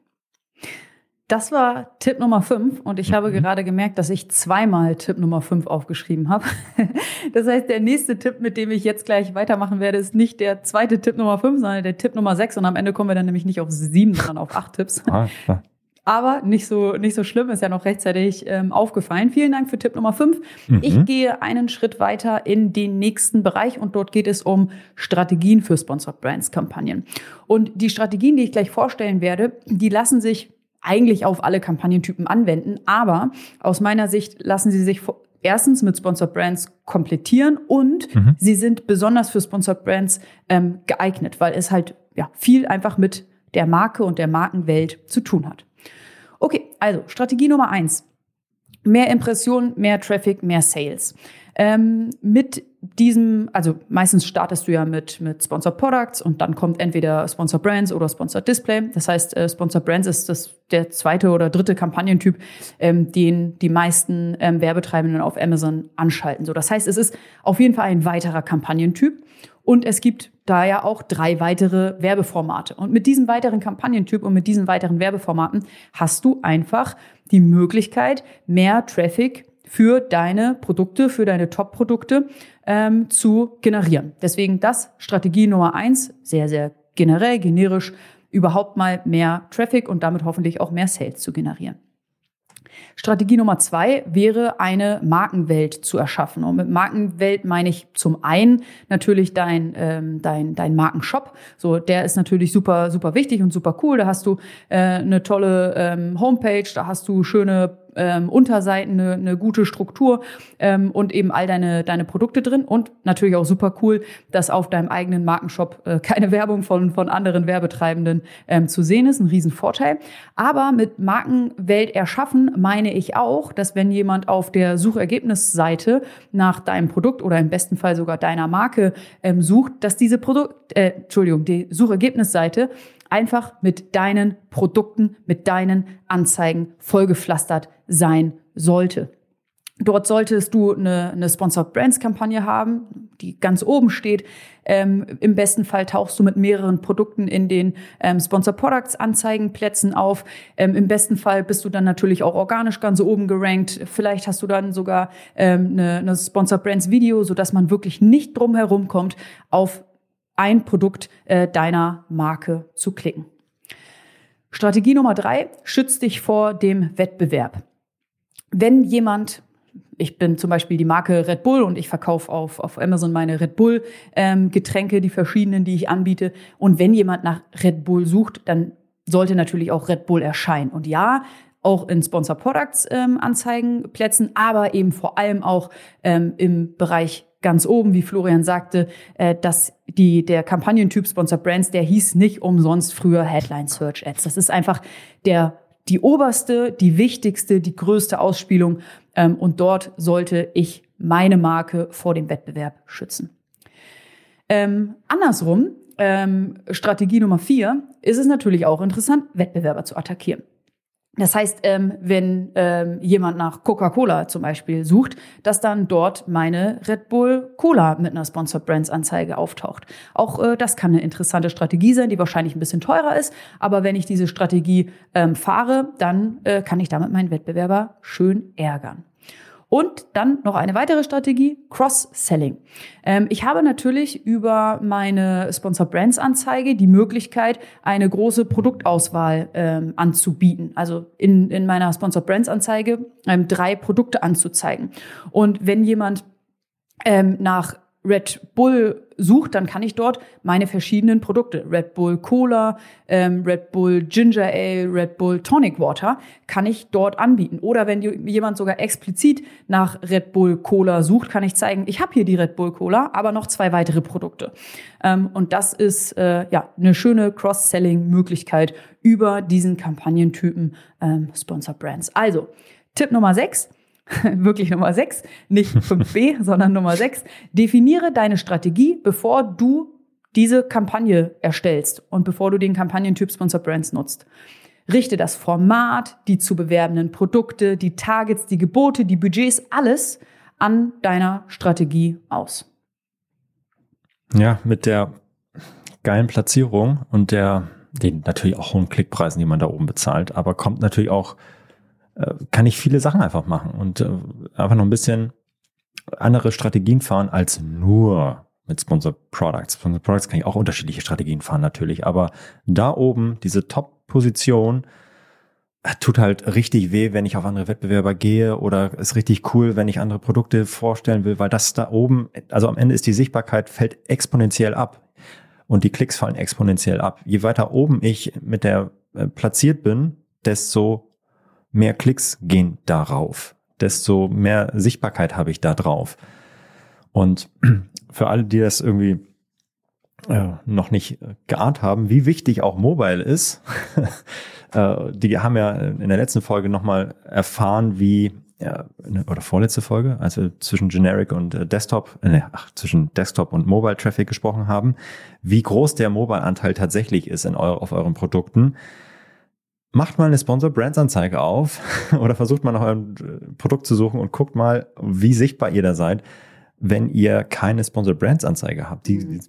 Das war Tipp Nummer 5 und ich mhm. habe gerade gemerkt, dass ich zweimal Tipp Nummer 5 aufgeschrieben habe. Das heißt, der nächste Tipp, mit dem ich jetzt gleich weitermachen werde, ist nicht der zweite Tipp Nummer 5, sondern der Tipp Nummer 6 und am Ende kommen wir dann nämlich nicht auf 7, sondern auf 8 Tipps. Ah, Aber nicht so, nicht so schlimm, ist ja noch rechtzeitig ähm, aufgefallen. Vielen Dank für Tipp Nummer 5. Mhm. Ich gehe einen Schritt weiter in den nächsten Bereich und dort geht es um Strategien für Sponsored Brands Kampagnen. Und die Strategien, die ich gleich vorstellen werde, die lassen sich eigentlich auf alle Kampagnentypen anwenden, aber aus meiner Sicht lassen sie sich erstens mit Sponsored Brands komplettieren und mhm. sie sind besonders für Sponsored Brands ähm, geeignet, weil es halt ja viel einfach mit der Marke und der Markenwelt zu tun hat. Okay, also Strategie Nummer eins. Mehr Impressionen, mehr Traffic, mehr Sales. Ähm, mit diesem, also meistens startest du ja mit, mit Sponsored Products und dann kommt entweder Sponsored Brands oder Sponsored Display. Das heißt, äh, Sponsored Brands ist das, der zweite oder dritte Kampagnentyp, ähm, den die meisten ähm, Werbetreibenden auf Amazon anschalten. So, das heißt, es ist auf jeden Fall ein weiterer Kampagnentyp und es gibt da ja auch drei weitere Werbeformate. Und mit diesem weiteren Kampagnentyp und mit diesen weiteren Werbeformaten hast du einfach die Möglichkeit, mehr Traffic für deine Produkte, für deine Top-Produkte ähm, zu generieren. Deswegen das Strategie Nummer eins, sehr, sehr generell, generisch, überhaupt mal mehr Traffic und damit hoffentlich auch mehr Sales zu generieren. Strategie Nummer zwei wäre, eine Markenwelt zu erschaffen. Und mit Markenwelt meine ich zum einen natürlich dein, ähm, dein, dein Markenshop. So, der ist natürlich super, super wichtig und super cool. Da hast du äh, eine tolle ähm, Homepage, da hast du schöne ähm, Unterseiten, eine, eine gute Struktur ähm, und eben all deine, deine Produkte drin. Und natürlich auch super cool, dass auf deinem eigenen Markenshop äh, keine Werbung von, von anderen Werbetreibenden ähm, zu sehen ist. Ein Riesenvorteil. Aber mit Markenwelt erschaffen meine ich auch, dass wenn jemand auf der Suchergebnisseite nach deinem Produkt oder im besten Fall sogar deiner Marke ähm, sucht, dass diese Produkt, äh, Entschuldigung, die Suchergebnisseite einfach mit deinen Produkten, mit deinen Anzeigen vollgepflastert sein sollte. Dort solltest du eine, eine Sponsored Brands Kampagne haben, die ganz oben steht. Ähm, Im besten Fall tauchst du mit mehreren Produkten in den ähm, Sponsored Products Anzeigenplätzen auf. Ähm, Im besten Fall bist du dann natürlich auch organisch ganz oben gerankt. Vielleicht hast du dann sogar ähm, eine, eine Sponsored Brands Video, so dass man wirklich nicht drum herum kommt, auf ein Produkt äh, deiner Marke zu klicken. Strategie Nummer drei, schützt dich vor dem Wettbewerb. Wenn jemand, ich bin zum Beispiel die Marke Red Bull und ich verkaufe auf, auf Amazon meine Red Bull ähm, Getränke, die verschiedenen, die ich anbiete. Und wenn jemand nach Red Bull sucht, dann sollte natürlich auch Red Bull erscheinen. Und ja, auch in Sponsor Products ähm, Anzeigenplätzen, aber eben vor allem auch ähm, im Bereich ganz oben, wie Florian sagte, äh, dass die, der Kampagnentyp Sponsor Brands, der hieß nicht umsonst früher Headline Search Ads. Das ist einfach der, die oberste, die wichtigste, die größte Ausspielung. Ähm, und dort sollte ich meine Marke vor dem Wettbewerb schützen. Ähm, andersrum, ähm, Strategie Nummer vier, ist es natürlich auch interessant, Wettbewerber zu attackieren. Das heißt, ähm, wenn ähm, jemand nach Coca-Cola zum Beispiel sucht, dass dann dort meine Red Bull Cola mit einer Sponsored Brands Anzeige auftaucht. Auch äh, das kann eine interessante Strategie sein, die wahrscheinlich ein bisschen teurer ist. Aber wenn ich diese Strategie ähm, fahre, dann äh, kann ich damit meinen Wettbewerber schön ärgern. Und dann noch eine weitere Strategie, Cross-Selling. Ähm, ich habe natürlich über meine Sponsor Brands Anzeige die Möglichkeit, eine große Produktauswahl ähm, anzubieten. Also in, in meiner Sponsor Brands Anzeige ähm, drei Produkte anzuzeigen. Und wenn jemand ähm, nach Red Bull sucht, dann kann ich dort meine verschiedenen Produkte, Red Bull Cola, ähm, Red Bull Ginger Ale, Red Bull Tonic Water, kann ich dort anbieten. Oder wenn jemand sogar explizit nach Red Bull Cola sucht, kann ich zeigen, ich habe hier die Red Bull Cola, aber noch zwei weitere Produkte. Ähm, und das ist äh, ja eine schöne Cross-Selling-Möglichkeit über diesen Kampagnentypen ähm, Sponsor Brands. Also Tipp Nummer sechs wirklich Nummer 6, nicht 5b, sondern Nummer 6. Definiere deine Strategie, bevor du diese Kampagne erstellst und bevor du den Kampagnentyp Sponsor Brands nutzt. Richte das Format, die zu bewerbenden Produkte, die Targets, die Gebote, die Budgets, alles an deiner Strategie aus. Ja, mit der geilen Platzierung und der den natürlich auch hohen Klickpreisen, die man da oben bezahlt, aber kommt natürlich auch, äh, kann ich viele Sachen einfach machen und äh, einfach noch ein bisschen andere Strategien fahren als nur mit Sponsored Products. Sponsored Products kann ich auch unterschiedliche Strategien fahren natürlich, aber da oben diese Top-Position äh, tut halt richtig weh, wenn ich auf andere Wettbewerber gehe oder ist richtig cool, wenn ich andere Produkte vorstellen will, weil das da oben, also am Ende ist die Sichtbarkeit fällt exponentiell ab und die Klicks fallen exponentiell ab. Je weiter oben ich mit der platziert bin, desto mehr Klicks gehen darauf, desto mehr Sichtbarkeit habe ich da drauf. Und für alle, die das irgendwie äh, noch nicht geahnt haben, wie wichtig auch Mobile ist, äh, die haben ja in der letzten Folge nochmal erfahren, wie ja, oder vorletzte Folge, als wir zwischen Generic und äh, Desktop, äh, ne, ach, zwischen Desktop und Mobile Traffic gesprochen haben, wie groß der Mobile-Anteil tatsächlich ist in eu auf euren Produkten. Macht mal eine Sponsor Brands Anzeige auf oder versucht mal nach eurem Produkt zu suchen und guckt mal, wie sichtbar ihr da seid wenn ihr keine Sponsored Brands Anzeige habt. Die, mhm.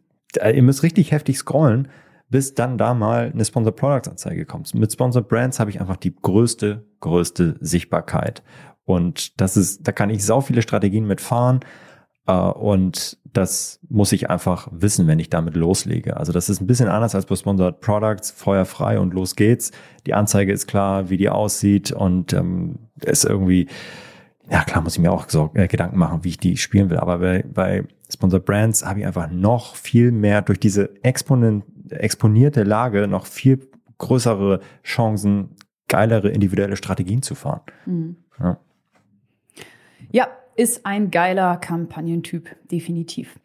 Ihr müsst richtig heftig scrollen, bis dann da mal eine Sponsored Products Anzeige kommt. Mit Sponsored Brands habe ich einfach die größte, größte Sichtbarkeit. Und das ist, da kann ich sau viele Strategien mitfahren. Uh, und das muss ich einfach wissen, wenn ich damit loslege. Also das ist ein bisschen anders als bei Sponsored Products, feuerfrei und los geht's. Die Anzeige ist klar, wie die aussieht und ähm, ist irgendwie ja klar muss ich mir auch so, äh, Gedanken machen, wie ich die spielen will. Aber bei, bei Sponsor Brands habe ich einfach noch viel mehr durch diese exponent, exponierte Lage noch viel größere Chancen, geilere individuelle Strategien zu fahren. Mhm. Ja. ja, ist ein geiler Kampagnentyp, definitiv.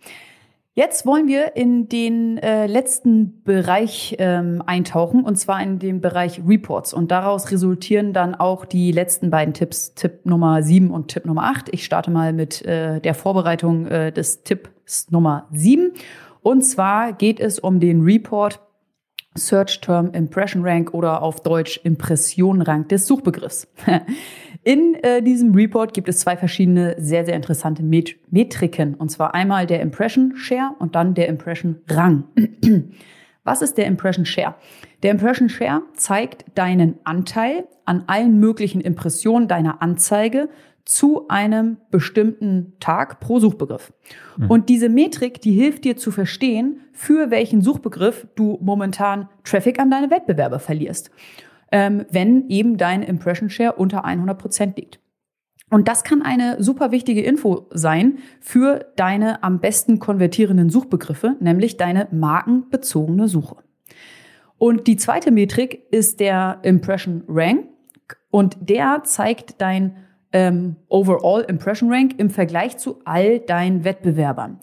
Jetzt wollen wir in den äh, letzten Bereich ähm, eintauchen, und zwar in den Bereich Reports. Und daraus resultieren dann auch die letzten beiden Tipps, Tipp Nummer 7 und Tipp Nummer 8. Ich starte mal mit äh, der Vorbereitung äh, des Tipps Nummer 7. Und zwar geht es um den Report Search Term Impression Rank oder auf Deutsch Impression Rank des Suchbegriffs. In äh, diesem Report gibt es zwei verschiedene sehr, sehr interessante Met Metriken. Und zwar einmal der Impression Share und dann der Impression Rang. Was ist der Impression Share? Der Impression Share zeigt deinen Anteil an allen möglichen Impressionen deiner Anzeige zu einem bestimmten Tag pro Suchbegriff. Mhm. Und diese Metrik, die hilft dir zu verstehen, für welchen Suchbegriff du momentan Traffic an deine Wettbewerber verlierst ähm, wenn eben dein Impression Share unter 100 Prozent liegt. Und das kann eine super wichtige Info sein für deine am besten konvertierenden Suchbegriffe, nämlich deine markenbezogene Suche. Und die zweite Metrik ist der Impression Rank und der zeigt dein ähm, Overall Impression Rank im Vergleich zu all deinen Wettbewerbern.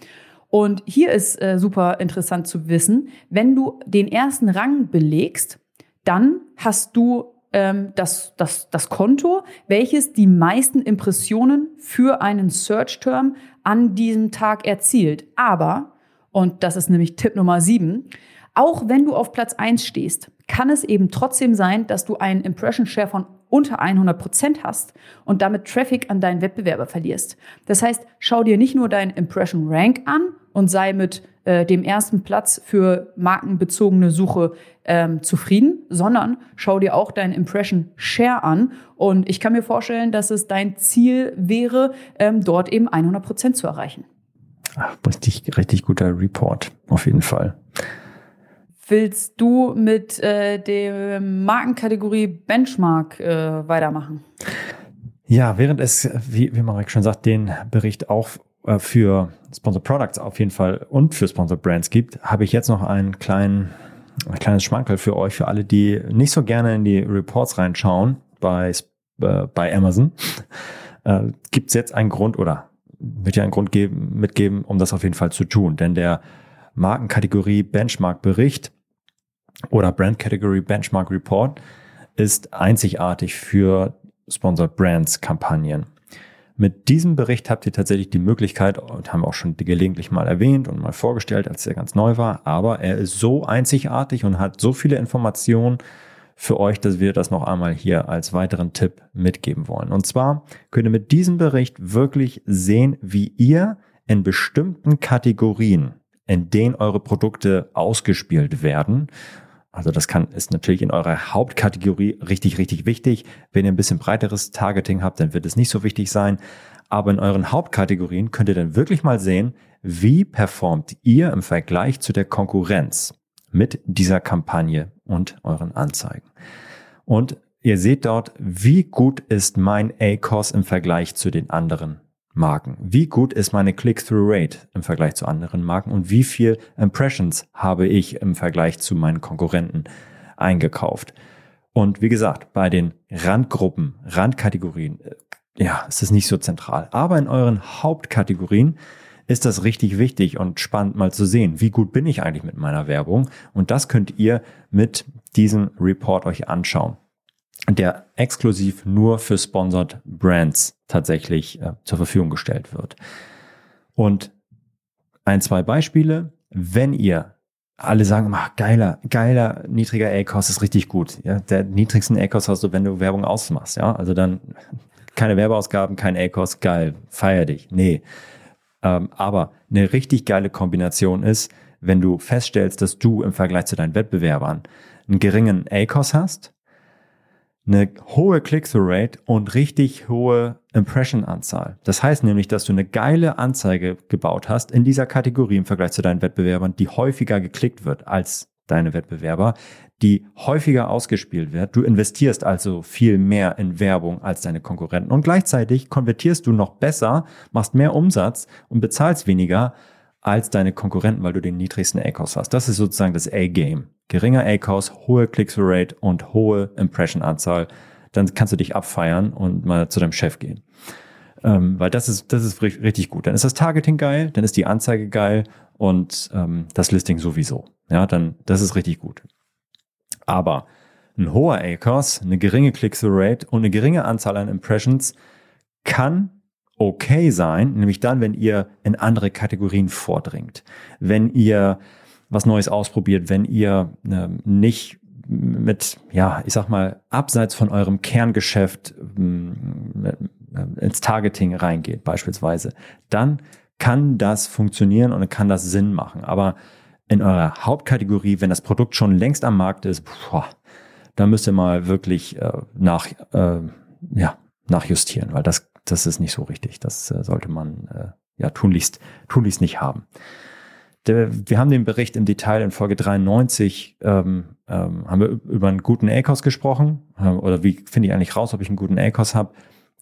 Und hier ist äh, super interessant zu wissen, wenn du den ersten Rang belegst, dann hast du ähm, das, das, das Konto, welches die meisten Impressionen für einen Search-Term an diesem Tag erzielt. Aber, und das ist nämlich Tipp Nummer sieben, auch wenn du auf Platz eins stehst, kann es eben trotzdem sein, dass du einen Impression Share von unter 100 Prozent hast und damit Traffic an deinen Wettbewerber verlierst. Das heißt, schau dir nicht nur deinen Impression Rank an und sei mit äh, dem ersten Platz für markenbezogene Suche ähm, zufrieden, sondern schau dir auch deinen Impression Share an. Und ich kann mir vorstellen, dass es dein Ziel wäre, ähm, dort eben 100 Prozent zu erreichen. Ach, richtig, richtig guter Report, auf jeden Fall. Willst du mit äh, der Markenkategorie Benchmark äh, weitermachen? Ja, während es, wie, wie Marek schon sagt, den Bericht auch äh, für Sponsor Products auf jeden Fall und für Sponsor Brands gibt, habe ich jetzt noch einen kleinen, ein kleines Schmankerl für euch, für alle, die nicht so gerne in die Reports reinschauen bei, äh, bei Amazon. Äh, gibt es jetzt einen Grund oder wird ja einen Grund geben, mitgeben, um das auf jeden Fall zu tun. Denn der Markenkategorie Benchmark Bericht oder Brand Category Benchmark Report ist einzigartig für Sponsored Brands Kampagnen. Mit diesem Bericht habt ihr tatsächlich die Möglichkeit, und haben auch schon gelegentlich mal erwähnt und mal vorgestellt, als er ganz neu war, aber er ist so einzigartig und hat so viele Informationen für euch, dass wir das noch einmal hier als weiteren Tipp mitgeben wollen. Und zwar könnt ihr mit diesem Bericht wirklich sehen, wie ihr in bestimmten Kategorien, in denen eure Produkte ausgespielt werden, Also das kann, ist natürlich in eurer Hauptkategorie richtig, richtig wichtig. Wenn ihr ein bisschen breiteres Targeting habt, dann wird es nicht so wichtig sein. Aber in euren Hauptkategorien könnt ihr dann wirklich mal sehen, wie performt ihr im Vergleich zu der Konkurrenz mit dieser Kampagne und euren Anzeigen. Und ihr seht dort, wie gut ist mein ACOS im Vergleich zu den anderen Marken? Wie gut ist meine Click-Through-Rate im Vergleich zu anderen Marken? Und wie viel Impressions habe ich im Vergleich zu meinen Konkurrenten eingekauft? Und wie gesagt, bei den Randgruppen, Randkategorien, äh, ja, ist es nicht so zentral. Aber in euren Hauptkategorien ist das richtig wichtig und spannend mal zu sehen, wie gut bin ich eigentlich mit meiner Werbung. Und das könnt ihr mit diesem Report euch anschauen der exklusiv nur für Sponsored Brands tatsächlich äh, zur Verfügung gestellt wird. Und ein, zwei Beispiele. Wenn ihr alle sagen, ach, geiler, geiler, niedriger A-Cost ist richtig gut. Ja, der niedrigsten A-Cost hast du, wenn du Werbung ausmachst. Ja, also dann keine Werbeausgaben, kein A-Cost, geil, feier dich. Nee. Ähm, aber eine richtig geile Kombination ist, wenn du feststellst, dass du im Vergleich zu deinen Wettbewerbern einen geringen A-Cost hast, eine hohe Click-through-Rate und richtig hohe Impression-Anzahl. Das heißt nämlich, dass du eine geile Anzeige gebaut hast in dieser Kategorie im Vergleich zu deinen Wettbewerbern, die häufiger geklickt wird als deine Wettbewerber, die häufiger ausgespielt wird. Du investierst also viel mehr in Werbung als deine Konkurrenten und gleichzeitig konvertierst du noch besser, machst mehr Umsatz und bezahlst weniger als deine Konkurrenten, weil du den niedrigsten ACOS hast. Das ist sozusagen das A-Game. Geringer ACOS, hohe Click-through-Rate und hohe Impression-Anzahl. Dann kannst du dich abfeiern und mal zu deinem Chef gehen. Ähm, weil das ist, das ist richtig gut. Dann ist das Targeting geil, dann ist die Anzeige geil und ähm, das Listing sowieso. Ja, dann, das ist richtig gut. Aber ein hoher ACOS, eine geringe Click-through-Rate und eine geringe Anzahl an Impressions kann okay sein, nämlich dann, wenn ihr in andere Kategorien vordringt, wenn ihr was Neues ausprobiert, wenn ihr äh, nicht mit, ja, ich sag mal, abseits von eurem Kerngeschäft äh, ins Targeting reingeht, beispielsweise, dann kann das funktionieren und kann das Sinn machen. Aber in eurer Hauptkategorie, wenn das Produkt schon längst am Markt ist, boah, da müsst ihr mal wirklich äh, nach, äh, ja, nachjustieren, weil das das ist nicht so richtig. Das äh, sollte man äh, ja tunlichst, tunlichst nicht haben. Der, wir haben den Bericht im Detail in Folge 93, ähm, ähm, haben wir über einen guten ACOS gesprochen. Äh, oder wie finde ich eigentlich raus, ob ich einen guten ACOS habe?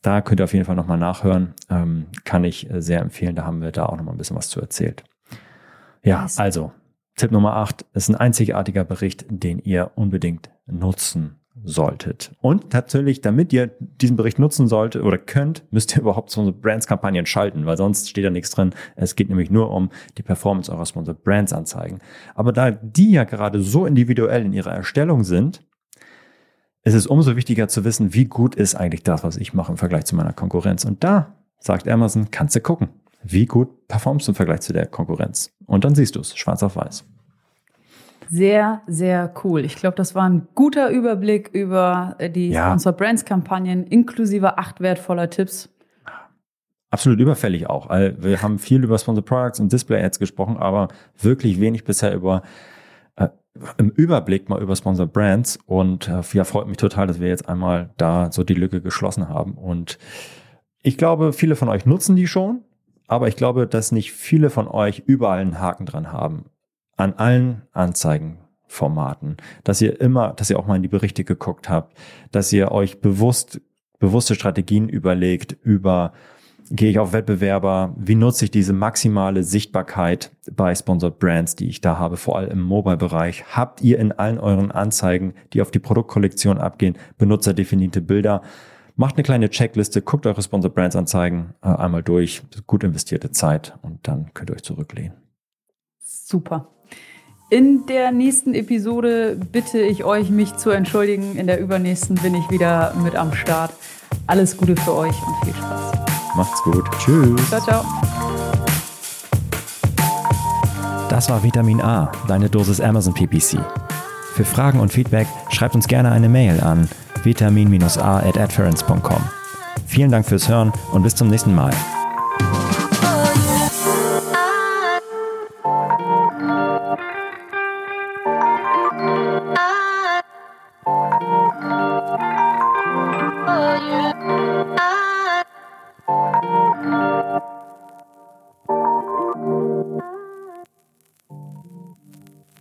Da könnt ihr auf jeden Fall nochmal nachhören. Ähm, kann ich äh, sehr empfehlen. Da haben wir da auch nochmal ein bisschen was zu erzählt. Ja, also Tipp Nummer 8 ist ein einzigartiger Bericht, den ihr unbedingt nutzen solltet. Und natürlich, damit ihr diesen Bericht nutzen solltet oder könnt, müsst ihr überhaupt so eine Brands-Kampagnen schalten, weil sonst steht da nichts drin. Es geht nämlich nur um die Performance eurer Sponsored Brands Anzeigen. Aber da die ja gerade so individuell in ihrer Erstellung sind, ist es umso wichtiger zu wissen, wie gut ist eigentlich das, was ich mache im Vergleich zu meiner Konkurrenz. Und da sagt Amazon, kannst du gucken, wie gut performst du im Vergleich zu der Konkurrenz. Und dann siehst du es, schwarz auf weiß. Sehr, sehr cool. Ich glaube, das war ein guter Überblick über äh, die ja. Sponsor Brands Kampagnen inklusive acht wertvoller Tipps. Absolut überfällig auch. Wir haben viel über Sponsor Products und Display Ads gesprochen, aber wirklich wenig bisher über äh, im Überblick mal über Sponsor Brands und äh, ja, freut mich total, dass wir jetzt einmal da so die Lücke geschlossen haben. Und ich glaube, viele von euch nutzen die schon, aber ich glaube, dass nicht viele von euch überall einen Haken dran haben an allen Anzeigenformaten, dass ihr immer, dass ihr auch mal in die Berichte geguckt habt, dass ihr euch bewusst, bewusste Strategien überlegt über, gehe ich auf Wettbewerber, wie nutze ich diese maximale Sichtbarkeit bei Sponsored Brands, die ich da habe, vor allem im Mobile-Bereich. Habt ihr in allen euren Anzeigen, die auf die Produktkollektion abgehen, benutzerdefinierte Bilder? Macht eine kleine Checkliste, guckt eure Sponsored Brands Anzeigen äh, einmal durch, gut investierte Zeit und dann könnt ihr euch zurücklehnen. Super. In der nächsten Episode bitte ich euch, mich zu entschuldigen. In der übernächsten bin ich wieder mit am Start. Alles Gute für euch und viel Spaß. Macht's gut. Tschüss. Ciao, ciao. Das war Vitamin A, deine Dosis Amazon PPC. Für Fragen und Feedback schreibt uns gerne eine Mail an vitamin-a at Vielen Dank fürs Hören und bis zum nächsten Mal.